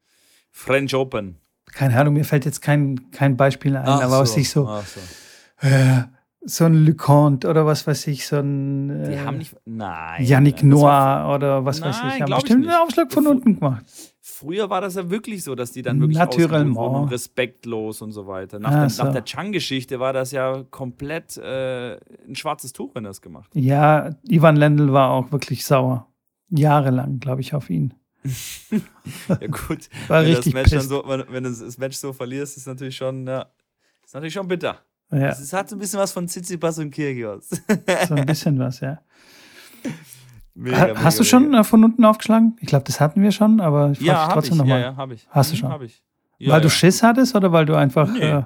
French Open. Keine Ahnung, mir fällt jetzt kein, kein Beispiel ein, Ach aber so. was ich so. so. Äh, so ein LeConte oder was weiß ich, so ein. Äh, Die haben nicht. Nein. Yannick Noir oder was nein, weiß ich, haben bestimmt einen Aufschlag von unten gemacht. Früher war das ja wirklich so, dass die dann wirklich wurden respektlos und so weiter. Nach, ja, der, nach der Chang-Geschichte war das ja komplett äh, ein schwarzes Tuch, wenn er es gemacht hat. Ja, Ivan Lendl war auch wirklich sauer. Jahrelang, glaube ich, auf ihn. ja, gut. war wenn richtig das Match so, wenn, wenn du das Match so verlierst, ist natürlich schon, ja, ist natürlich schon bitter. Ja. Es hat so ein bisschen was von Tsitsipas und Kyrgios. so ein bisschen was, ja. Mega, ha, hast mega, du schon mega. von unten aufgeschlagen? Ich glaube, das hatten wir schon, aber ich frage ja, trotzdem nochmal. Ja, ja, habe ich. Hast du mhm, schon? Hab ich. Ja, weil du Schiss hattest oder weil du einfach. Nee, äh,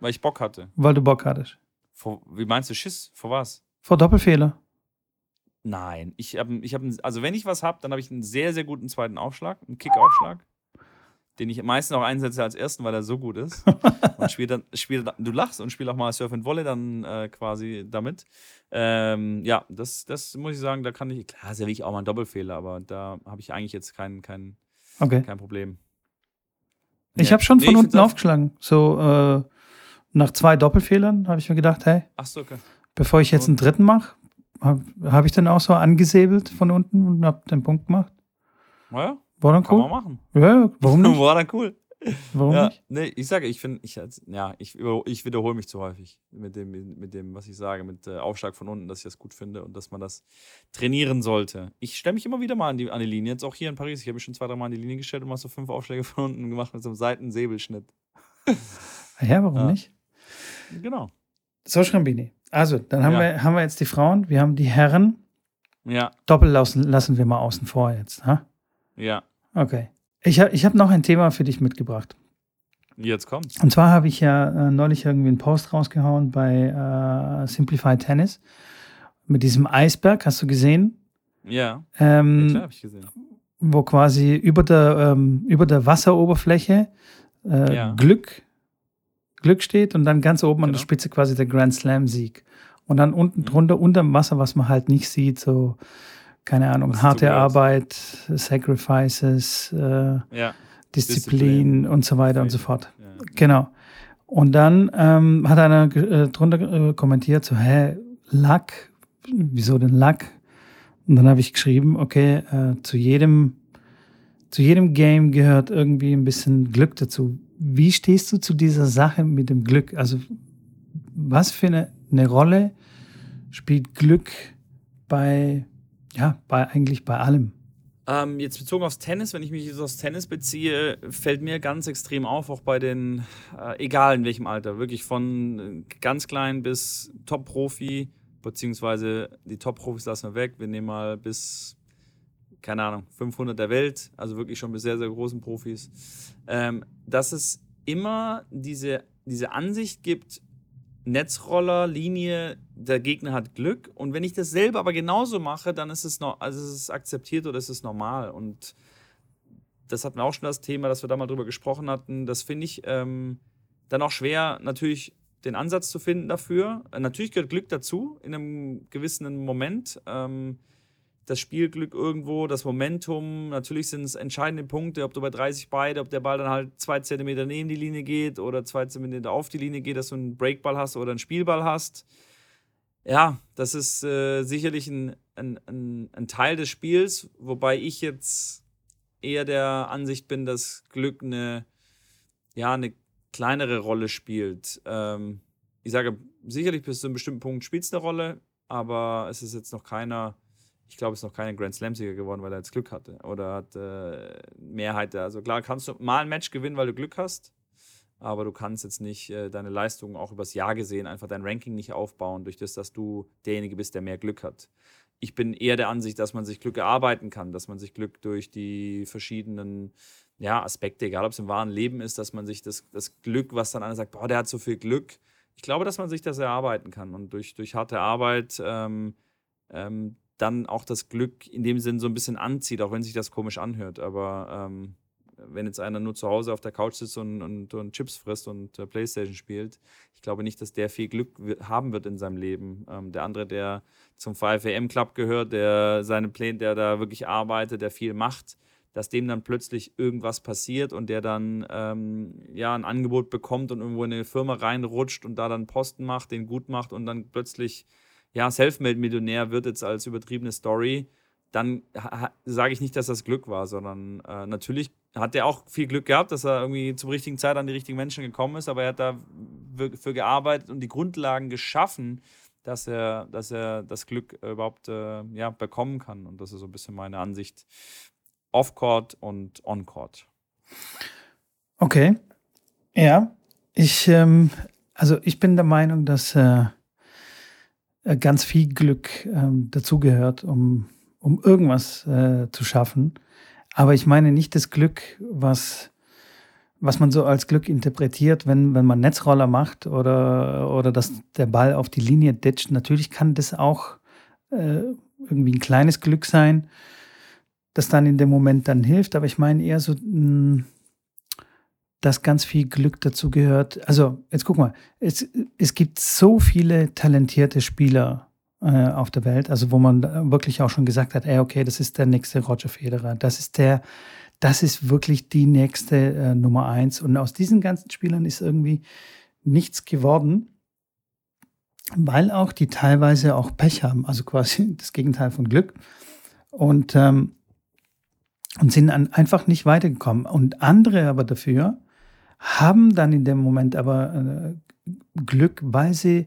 weil ich Bock hatte. Weil du Bock hattest. Vor, wie meinst du Schiss? Vor was? Vor Doppelfehler. Nein, ich habe, ich hab, also wenn ich was habe, dann habe ich einen sehr, sehr guten zweiten Aufschlag, einen Kickaufschlag den ich meistens auch einsetze als ersten, weil er so gut ist. und spiele dann, spiel, du lachst und spiele auch mal Surf and Volley dann äh, quasi damit. Ähm, ja, das, das muss ich sagen, da kann ich, klar, ja wirklich auch mal ein Doppelfehler, aber da habe ich eigentlich jetzt kein, kein, okay. kein Problem. Ich ja. habe schon von nee, unten aufgeschlagen. So äh, nach zwei Doppelfehlern habe ich mir gedacht, hey, so, okay. bevor ich jetzt einen dritten mache, habe hab ich dann auch so angesäbelt von unten und habe den Punkt gemacht. Naja, war dann cool. Kann man machen. Ja, warum nicht? War dann cool. Warum ja, nicht? Nee, ich sage, ich finde, ich, ja, ich, ich wiederhole mich zu häufig mit dem, mit dem, was ich sage, mit äh, Aufschlag von unten, dass ich das gut finde und dass man das trainieren sollte. Ich stelle mich immer wieder mal an die, an die Linie, jetzt auch hier in Paris. Ich habe mich schon zwei, drei Mal an die Linie gestellt und mal so fünf Aufschläge von unten gemacht mit so einem Seitensäbelschnitt. Ja, warum ja. nicht? Genau. So, Schrambini. Also, dann haben, ja. wir, haben wir jetzt die Frauen, wir haben die Herren. Ja. Doppel lassen, lassen wir mal außen vor jetzt. Ha? Ja. Okay. Ich habe ich hab noch ein Thema für dich mitgebracht. Jetzt kommt's. Und zwar habe ich ja äh, neulich irgendwie einen Post rausgehauen bei äh, Simplified Tennis mit diesem Eisberg, hast du gesehen? Ja. Ähm, ja klar, habe ich gesehen. Wo quasi über der, ähm, über der Wasseroberfläche äh, ja. Glück, Glück steht und dann ganz oben genau. an der genau. Spitze quasi der Grand Slam-Sieg. Und dann unten mhm. drunter, unter dem Wasser, was man halt nicht sieht, so keine Ahnung, harte Arbeit, Sacrifices, äh, ja. Disziplin, und so weiter und so fort. Ja. Genau. Und dann ähm, hat einer äh, drunter äh, kommentiert, so, hä, Lack, wieso denn Lack? Und dann habe ich geschrieben, okay, äh, zu jedem, zu jedem Game gehört irgendwie ein bisschen Glück dazu. Wie stehst du zu dieser Sache mit dem Glück? Also, was für eine, eine Rolle spielt Glück bei ja, bei, eigentlich bei allem. Ähm, jetzt bezogen aufs Tennis, wenn ich mich jetzt aufs Tennis beziehe, fällt mir ganz extrem auf, auch bei den, äh, egal in welchem Alter, wirklich von ganz klein bis Top-Profi, beziehungsweise die Top-Profis lassen wir weg, wir nehmen mal bis, keine Ahnung, 500 der Welt, also wirklich schon bis sehr, sehr großen Profis, ähm, dass es immer diese, diese Ansicht gibt, Netzroller, Linie, der Gegner hat Glück. Und wenn ich das selber aber genauso mache, dann ist es, noch, also ist es akzeptiert oder ist es normal. Und das hatten wir auch schon das Thema, dass wir da mal drüber gesprochen hatten. Das finde ich ähm, dann auch schwer, natürlich den Ansatz zu finden dafür. Natürlich gehört Glück dazu in einem gewissen Moment. Ähm, das Spielglück irgendwo, das Momentum. Natürlich sind es entscheidende Punkte, ob du bei 30 beide, ob der Ball dann halt zwei Zentimeter neben die Linie geht oder zwei Zentimeter auf die Linie geht, dass du einen Breakball hast oder einen Spielball hast. Ja, das ist äh, sicherlich ein, ein, ein, ein, Teil des Spiels, wobei ich jetzt eher der Ansicht bin, dass Glück eine, ja, eine kleinere Rolle spielt. Ähm, ich sage, sicherlich bis zu einem bestimmten Punkt spielt es eine Rolle, aber es ist jetzt noch keiner, ich glaube, es ist noch keiner Grand Slam-Sieger geworden, weil er jetzt Glück hatte oder hat äh, Mehrheit. Also klar, kannst du mal ein Match gewinnen, weil du Glück hast, aber du kannst jetzt nicht äh, deine Leistung auch übers Jahr gesehen, einfach dein Ranking nicht aufbauen, durch das, dass du derjenige bist, der mehr Glück hat. Ich bin eher der Ansicht, dass man sich Glück erarbeiten kann, dass man sich Glück durch die verschiedenen ja, Aspekte, egal ob es im wahren Leben ist, dass man sich das, das Glück, was dann einer sagt, boah, der hat so viel Glück, ich glaube, dass man sich das erarbeiten kann und durch, durch harte Arbeit ähm, ähm, dann auch das Glück in dem Sinn so ein bisschen anzieht, auch wenn sich das komisch anhört. Aber ähm, wenn jetzt einer nur zu Hause auf der Couch sitzt und, und, und Chips frisst und äh, Playstation spielt, ich glaube nicht, dass der viel Glück haben wird in seinem Leben. Ähm, der andere, der zum 5am Club gehört, der seine Pläne, der da wirklich arbeitet, der viel macht, dass dem dann plötzlich irgendwas passiert und der dann ähm, ja ein Angebot bekommt und irgendwo in eine Firma reinrutscht und da dann Posten macht, den gut macht und dann plötzlich ja Selfmade-Millionär wird jetzt als übertriebene Story, dann sage ich nicht, dass das Glück war, sondern äh, natürlich hat er auch viel Glück gehabt, dass er irgendwie zur richtigen Zeit an die richtigen Menschen gekommen ist, aber er hat da für gearbeitet und die Grundlagen geschaffen, dass er, dass er das Glück überhaupt äh, ja, bekommen kann. Und das ist so ein bisschen meine Ansicht, Off-Court und On-Court. Okay. Ja, ich, ähm, also ich bin der Meinung, dass äh, äh, ganz viel Glück ähm, dazugehört, um, um irgendwas äh, zu schaffen. Aber ich meine nicht das Glück, was, was man so als Glück interpretiert, wenn, wenn man Netzroller macht oder, oder dass der Ball auf die Linie ditcht. Natürlich kann das auch äh, irgendwie ein kleines Glück sein das dann in dem Moment dann hilft. Aber ich meine eher so, hm, dass ganz viel Glück dazu gehört. Also, jetzt guck mal, es, es gibt so viele talentierte Spieler äh, auf der Welt, also wo man wirklich auch schon gesagt hat, ey, okay, das ist der nächste Roger Federer, das ist der, das ist wirklich die nächste äh, Nummer eins. Und aus diesen ganzen Spielern ist irgendwie nichts geworden, weil auch die teilweise auch Pech haben, also quasi das Gegenteil von Glück. Und ähm, und sind an, einfach nicht weitergekommen. Und andere aber dafür haben dann in dem Moment aber äh, Glück, weil sie,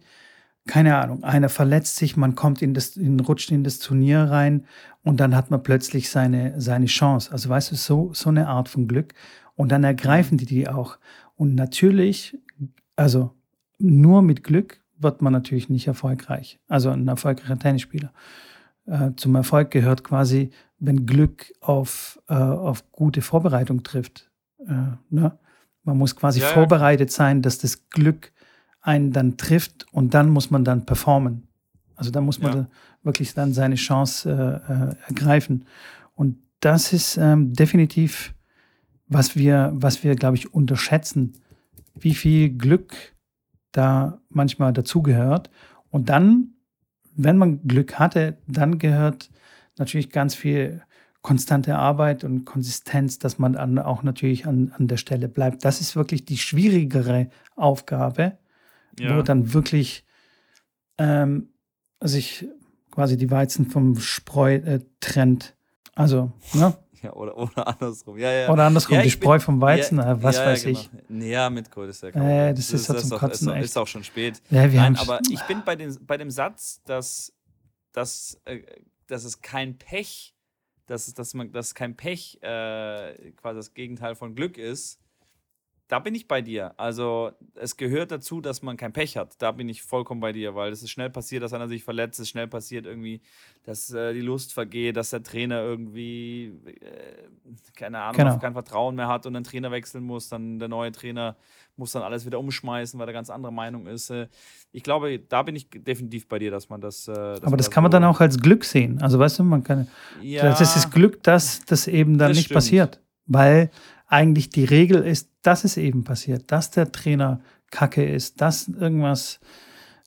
keine Ahnung, einer verletzt sich, man kommt in das, in, rutscht in das Turnier rein und dann hat man plötzlich seine, seine Chance. Also weißt du, so, so eine Art von Glück. Und dann ergreifen die die auch. Und natürlich, also nur mit Glück wird man natürlich nicht erfolgreich. Also ein erfolgreicher Tennisspieler. Äh, zum Erfolg gehört quasi wenn Glück auf, äh, auf gute Vorbereitung trifft. Äh, ne? Man muss quasi ja, vorbereitet sein, dass das Glück einen dann trifft und dann muss man dann performen. Also da muss man ja. da wirklich dann seine Chance äh, äh, ergreifen. Und das ist ähm, definitiv, was wir, was wir, glaube ich, unterschätzen, wie viel Glück da manchmal dazugehört. Und dann, wenn man Glück hatte, dann gehört natürlich ganz viel konstante Arbeit und Konsistenz, dass man dann auch natürlich an, an der Stelle bleibt. Das ist wirklich die schwierigere Aufgabe, ja. wo dann wirklich ähm, sich quasi die Weizen vom Spreu äh, trennt. Also, ne? Ja, oder, oder andersrum. Ja, ja. Oder andersrum, ja, die Spreu bin, vom Weizen, ja, was weiß genau. ich. Ja, mit Kohl ist ja äh, das, das ist, ja zum Kotzen. Ist, ist, auch schon spät. Ja, Nein, aber ich bin bei, den, bei dem Satz, dass, dass äh, dass es kein Pech, dass, dass, man, dass kein Pech äh, quasi das Gegenteil von Glück ist, da bin ich bei dir. Also es gehört dazu, dass man kein Pech hat. Da bin ich vollkommen bei dir, weil es ist schnell passiert, dass einer sich verletzt, es ist schnell passiert irgendwie, dass äh, die Lust vergeht, dass der Trainer irgendwie, äh, keine Ahnung, genau. kein Vertrauen mehr hat und einen Trainer wechseln muss, dann der neue Trainer muss dann alles wieder umschmeißen, weil er ganz andere Meinung ist. Äh, ich glaube, da bin ich definitiv bei dir, dass man das. Äh, dass Aber das kann man dann auch als Glück sehen. Also weißt du, man kann. Ja, das ist das Glück, dass das eben dann nicht stimmt. passiert. Weil eigentlich die Regel ist, dass es eben passiert, dass der Trainer kacke ist, dass irgendwas,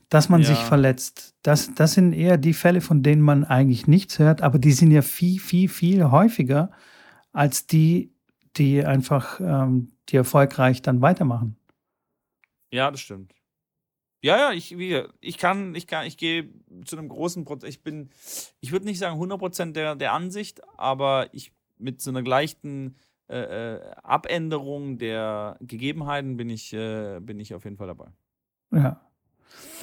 dass man ja. sich verletzt. Das, das sind eher die Fälle, von denen man eigentlich nichts hört, aber die sind ja viel, viel, viel häufiger als die, die einfach, ähm, die erfolgreich dann weitermachen. Ja, das stimmt. Ja, ja, ich, wie, ich kann, ich kann, ich gehe zu einem großen Prozent. Ich bin, ich würde nicht sagen 100% der, der Ansicht, aber ich mit so einer leichten äh, äh, Abänderung der Gegebenheiten bin ich, äh, bin ich auf jeden Fall dabei. Ja.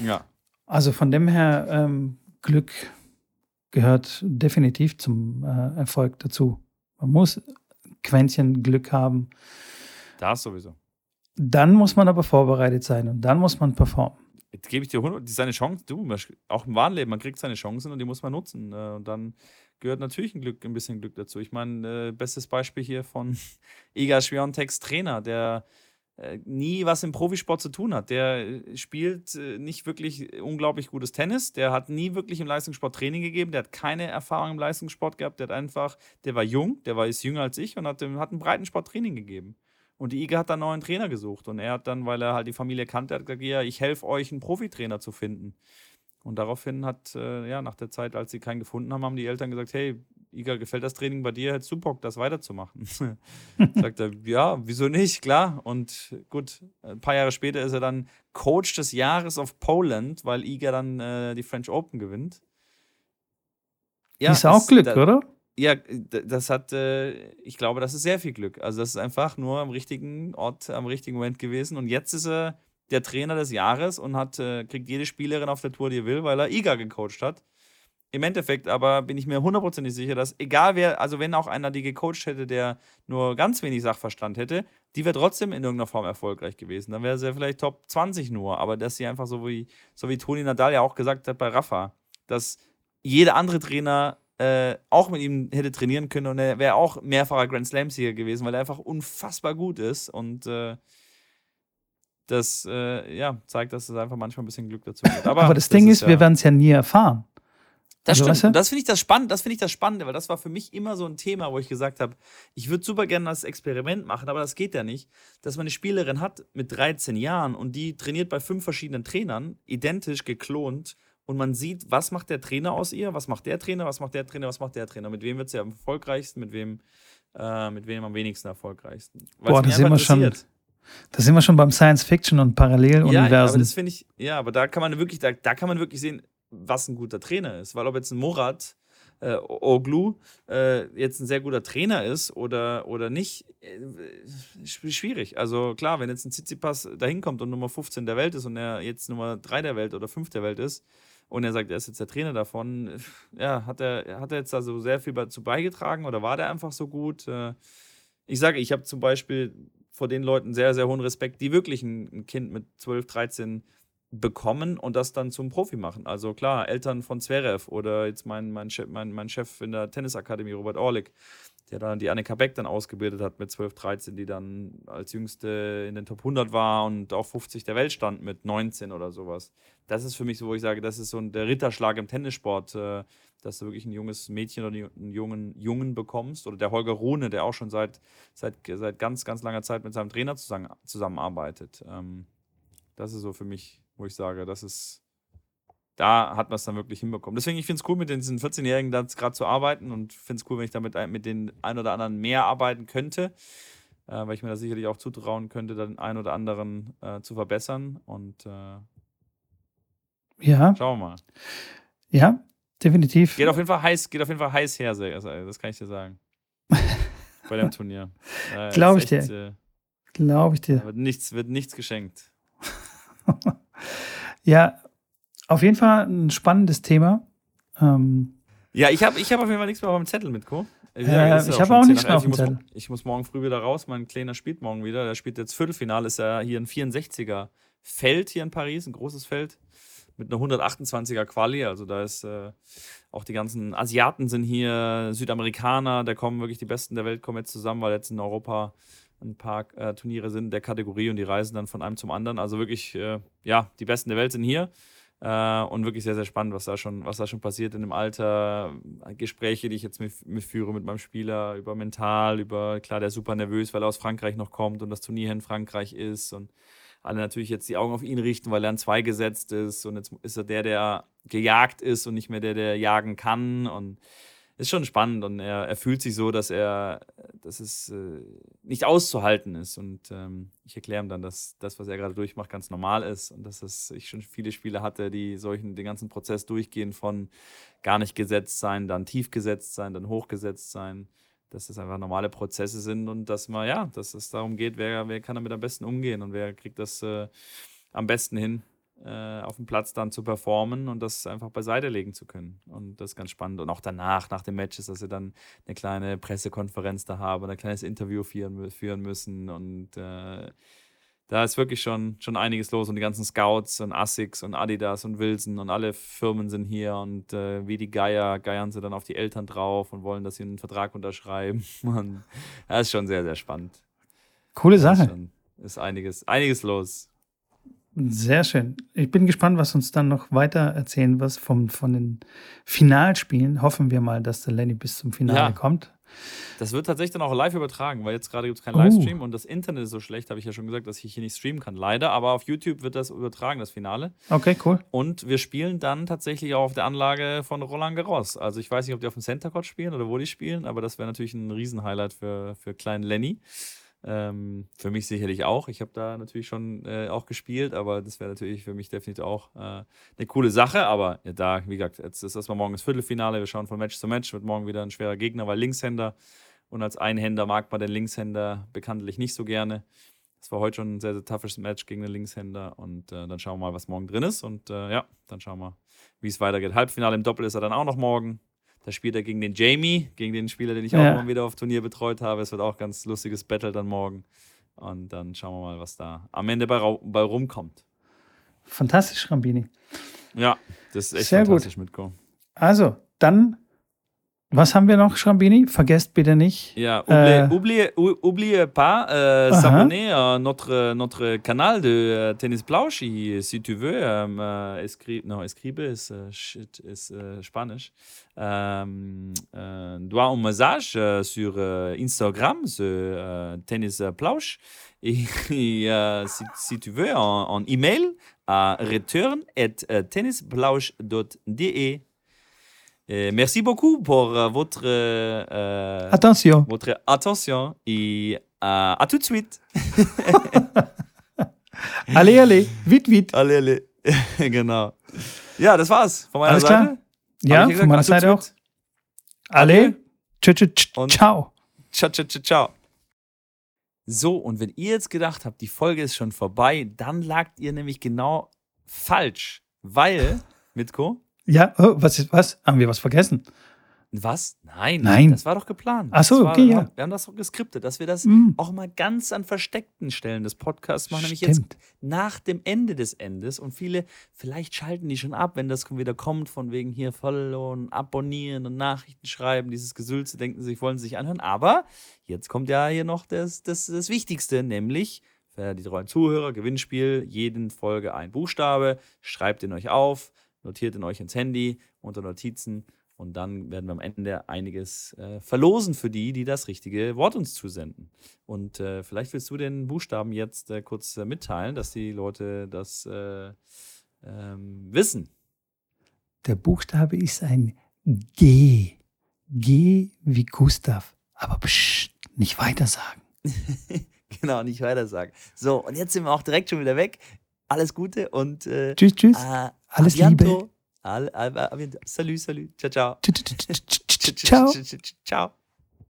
Ja. Also von dem her, ähm, Glück gehört definitiv zum äh, Erfolg dazu. Man muss Quäntchen Glück haben. Das sowieso. Dann muss man aber vorbereitet sein und dann muss man performen. Jetzt gebe ich dir 100, seine Chance, du, auch im Wahnleben, man kriegt seine Chancen und die muss man nutzen. Äh, und dann gehört natürlich ein, Glück, ein bisschen Glück dazu. Ich meine, äh, bestes Beispiel hier von Iga Schwiontek's Trainer, der äh, nie was im Profisport zu tun hat. Der äh, spielt äh, nicht wirklich unglaublich gutes Tennis. Der hat nie wirklich im Leistungssport Training gegeben. Der hat keine Erfahrung im Leistungssport gehabt. Der hat einfach, der war jung, der war ist jünger als ich und hat, hat Breitensport Training gegeben. Und die Iga hat dann einen neuen Trainer gesucht. Und er hat dann, weil er halt die Familie kannte, hat gesagt, ja, ich helfe euch, einen Profitrainer zu finden. Und daraufhin hat, äh, ja, nach der Zeit, als sie keinen gefunden haben, haben die Eltern gesagt, hey, Iga, gefällt das Training bei dir? Hättest du Bock, das weiterzumachen? Sagt er, ja, wieso nicht? Klar. Und gut, ein paar Jahre später ist er dann Coach des Jahres of Poland, weil Iga dann äh, die French Open gewinnt. Ja, ist auch Glück, da, oder? Ja, das hat, äh, ich glaube, das ist sehr viel Glück. Also, das ist einfach nur am richtigen Ort, am richtigen Moment gewesen. Und jetzt ist er der Trainer des Jahres und hat, äh, kriegt jede Spielerin auf der Tour, die er will, weil er Iga gecoacht hat. Im Endeffekt aber bin ich mir hundertprozentig sicher, dass egal wer, also wenn auch einer die gecoacht hätte, der nur ganz wenig Sachverstand hätte, die wäre trotzdem in irgendeiner Form erfolgreich gewesen. Dann wäre sie vielleicht Top 20 nur. Aber dass sie einfach so wie, so wie Toni Nadal ja auch gesagt hat bei Rafa, dass jeder andere Trainer äh, auch mit ihm hätte trainieren können und er wäre auch mehrfacher Grand Slam-Sieger gewesen, weil er einfach unfassbar gut ist und äh, das äh, ja, zeigt, dass es einfach manchmal ein bisschen Glück dazu gibt. Aber, Aber das, das, Ding ist, ja wir werden es ja nie erfahren. Das also, stimmt. das finde ich das Spannende, das finde ich das Spannende, weil das war für mich immer so ein Thema, wo ich gesagt habe, ich würde super gerne das Experiment machen, aber das geht ja nicht, dass man eine Spielerin hat mit 13 Jahren und die trainiert bei fünf verschiedenen Trainern, identisch geklont und man sieht, was macht der Trainer aus ihr, was macht der Trainer, was macht der Trainer, was macht der Trainer, mit wem wird sie am erfolgreichsten, mit wem, äh, mit wem am wenigsten erfolgreichsten. Weil's Boah, das sehen wir schon. Da sind wir schon beim Science Fiction und Paralleluniversen. Ja, aber das finde ich, ja, aber da kann man wirklich, da, da kann man wirklich sehen, was ein guter Trainer ist. Weil ob jetzt ein Murat äh, Oglu äh, jetzt ein sehr guter Trainer ist oder, oder nicht, äh, schwierig. Also klar, wenn jetzt ein Tsitsipas da hinkommt und Nummer 15 der Welt ist und er jetzt Nummer 3 der Welt oder 5 der Welt ist und er sagt, er ist jetzt der Trainer davon, ja, hat er, hat er jetzt also sehr viel dazu beigetragen oder war der einfach so gut? Äh, ich sage, ich habe zum Beispiel vor den Leuten sehr, sehr hohen Respekt, die wirklich ein, Kind mit 12, 13 bekommen und das dann zum Profi machen. Also klar, Eltern von Zverev oder jetzt mein, mein, Chef, mein, mein Chef in der Tennisakademie, Robert Orlik, der dann die Annika Beck dann ausgebildet hat mit 12, 13, die dann als jüngste in den Top 100 war und auch 50 der Welt stand mit 19 oder sowas. Das ist für mich so, wo ich sage, das ist so ein, der Ritterschlag im Tennissport, äh, dass du wirklich ein junges Mädchen oder einen jungen Jungen bekommst. Oder der Holger Rune, der auch schon seit, seit, seit ganz, ganz langer Zeit mit seinem Trainer zusammen, zusammenarbeitet. Ähm, das ist so für mich wo ich sage, das ist, da hat man es dann wirklich hinbekommen. Deswegen, ich finde es cool, mit diesen 14-Jährigen da gerade zu arbeiten und finde es cool, wenn ich damit mit den ein oder anderen mehr arbeiten könnte, äh, weil ich mir da sicherlich auch zutrauen könnte, den einen oder anderen äh, zu verbessern und äh, ja. Schauen wir mal. Ja, definitiv. Geht auf jeden Fall heiß, geht auf jeden Fall heiß her, das kann ich dir sagen. Bei dem Turnier. Äh, Glaube ich echt, dir. Äh, Glaube ich dir. Wird nichts, wird nichts geschenkt. Ja, auf jeden Fall ein spannendes Thema. Ähm, ja, ich habe ich hab auf jeden Fall nichts mehr auf dem Zettel mit, Co. Äh, ich habe auch nichts mehr auf dem Zettel. Ich muss morgen früh wieder raus. Mein Kleiner spielt morgen wieder. Der spielt jetzt Viertelfinale. Ist ja hier ein 64er Feld hier in Paris, ein großes Feld mit einer 128er Quali. Also da ist äh, auch die ganzen Asiaten sind hier, Südamerikaner, da kommen wirklich die Besten der Welt kommen jetzt zusammen, weil jetzt in Europa ein paar äh, Turniere sind der Kategorie und die reisen dann von einem zum anderen. Also wirklich, äh, ja, die Besten der Welt sind hier. Äh, und wirklich sehr, sehr spannend, was da schon, was da schon passiert in dem Alter. Gespräche, die ich jetzt mit, mit führe mit meinem Spieler über mental, über, klar, der ist super nervös, weil er aus Frankreich noch kommt und das Turnier in Frankreich ist. Und alle natürlich jetzt die Augen auf ihn richten, weil er an zwei gesetzt ist. Und jetzt ist er der, der gejagt ist und nicht mehr der, der jagen kann. Und ist schon spannend und er, er fühlt sich so, dass er, dass es äh, nicht auszuhalten ist. Und ähm, ich erkläre ihm dann, dass das, was er gerade durchmacht, ganz normal ist und dass es, ich schon viele Spiele hatte, die solchen, den ganzen Prozess durchgehen von gar nicht gesetzt sein, dann tief gesetzt sein, dann hochgesetzt sein. Dass das einfach normale Prozesse sind und dass man, ja, dass es darum geht, wer, wer kann damit am besten umgehen und wer kriegt das äh, am besten hin, äh, auf dem Platz dann zu performen und das einfach beiseite legen zu können. Und das ist ganz spannend. Und auch danach, nach dem Match, dass sie dann eine kleine Pressekonferenz da haben, ein kleines Interview führen, führen müssen und äh, da ist wirklich schon, schon einiges los und die ganzen Scouts und Asics und Adidas und Wilson und alle Firmen sind hier und äh, wie die Geier geiern sie dann auf die Eltern drauf und wollen, dass sie einen Vertrag unterschreiben. Und das ist schon sehr, sehr spannend. Coole Sache. Ist, schon, ist einiges, einiges los. Sehr schön. Ich bin gespannt, was uns dann noch weiter erzählen wirst vom, von den Finalspielen. Hoffen wir mal, dass der Lenny bis zum Finale ja. kommt. Das wird tatsächlich dann auch live übertragen, weil jetzt gerade gibt es keinen Livestream uh. und das Internet ist so schlecht, habe ich ja schon gesagt, dass ich hier nicht streamen kann. Leider, aber auf YouTube wird das übertragen, das Finale. Okay, cool. Und wir spielen dann tatsächlich auch auf der Anlage von Roland Garros. Also ich weiß nicht, ob die auf dem Center Court spielen oder wo die spielen, aber das wäre natürlich ein Riesenhighlight für, für kleinen Lenny. Ähm, für mich sicherlich auch. Ich habe da natürlich schon äh, auch gespielt, aber das wäre natürlich für mich definitiv auch äh, eine coole Sache. Aber ja, da, wie gesagt, jetzt ist erstmal morgen das Viertelfinale. Wir schauen von Match zu Match. Wird morgen wieder ein schwerer Gegner, weil Linkshänder. Und als Einhänder mag man den Linkshänder bekanntlich nicht so gerne. Das war heute schon ein sehr, sehr toughes Match gegen den Linkshänder. Und äh, dann schauen wir mal, was morgen drin ist. Und äh, ja, dann schauen wir, wie es weitergeht. Halbfinale im Doppel ist er dann auch noch morgen. Da spielt er gegen den Jamie, gegen den Spieler, den ich ja. auch mal wieder auf Turnier betreut habe. Es wird auch ganz lustiges Battle dann morgen. Und dann schauen wir mal, was da am Ende bei, bei rumkommt. Fantastisch, Rambini. Ja, das ist echt Sehr fantastisch gut. mit Also, dann was haben wir noch, Schrambini? Vergesst bitte nicht. Ja, oubliez, äh, oubliez, oubliez pas euh, s'abonner à notre, notre canal de uh, Tennis Plausch, si tu veux. Uh, escri non, escribe ist, shit, ist uh, Spanisch. Um, uh, dois un message uh, sur Instagram, sur Tennis Plausch. Et, et si, si, tu veux, en, en email à return at tennisplausch.de. Et merci beaucoup pour uh, votre, uh, attention. votre attention et uh, à tout de suite. allez, allez, vite, vite. Allez, allez. genau. Ja, das war's von meiner Alles Seite. Klar. Ja, gesagt, von meiner Seite auch. Alle. Ciao. Ciao, ciao, ciao, ciao. So, und wenn ihr jetzt gedacht habt, die Folge ist schon vorbei, dann lagt ihr nämlich genau falsch. Weil, Mitko, ja, oh, was ist was? Haben wir was vergessen? Was? Nein, nein. Das war doch geplant. Ach so, war, okay, ja. Wir haben das doch geskriptet, dass wir das mm. auch mal ganz an versteckten Stellen des Podcasts machen, nämlich jetzt nach dem Ende des Endes. Und viele, vielleicht schalten die schon ab, wenn das wieder kommt, von wegen hier followen, abonnieren und Nachrichten schreiben, dieses Gesülze, denken sie, wollen sich anhören. Aber jetzt kommt ja hier noch das, das, das Wichtigste, nämlich für die treuen Zuhörer, Gewinnspiel, jeden Folge ein Buchstabe, schreibt ihn euch auf notiert ihn euch ins Handy unter Notizen und dann werden wir am Ende einiges äh, verlosen für die, die das richtige Wort uns zusenden. Und äh, vielleicht willst du den Buchstaben jetzt äh, kurz äh, mitteilen, dass die Leute das äh, ähm, wissen. Der Buchstabe ist ein G. G wie Gustav. Aber psch, nicht weiter sagen. genau, nicht weiter sagen. So, und jetzt sind wir auch direkt schon wieder weg. Alles Gute und äh, tschüss, tschüss. Alles Liebe. Al, al, al, salut, salut. Ciao, ciao. Ciao. Ciao.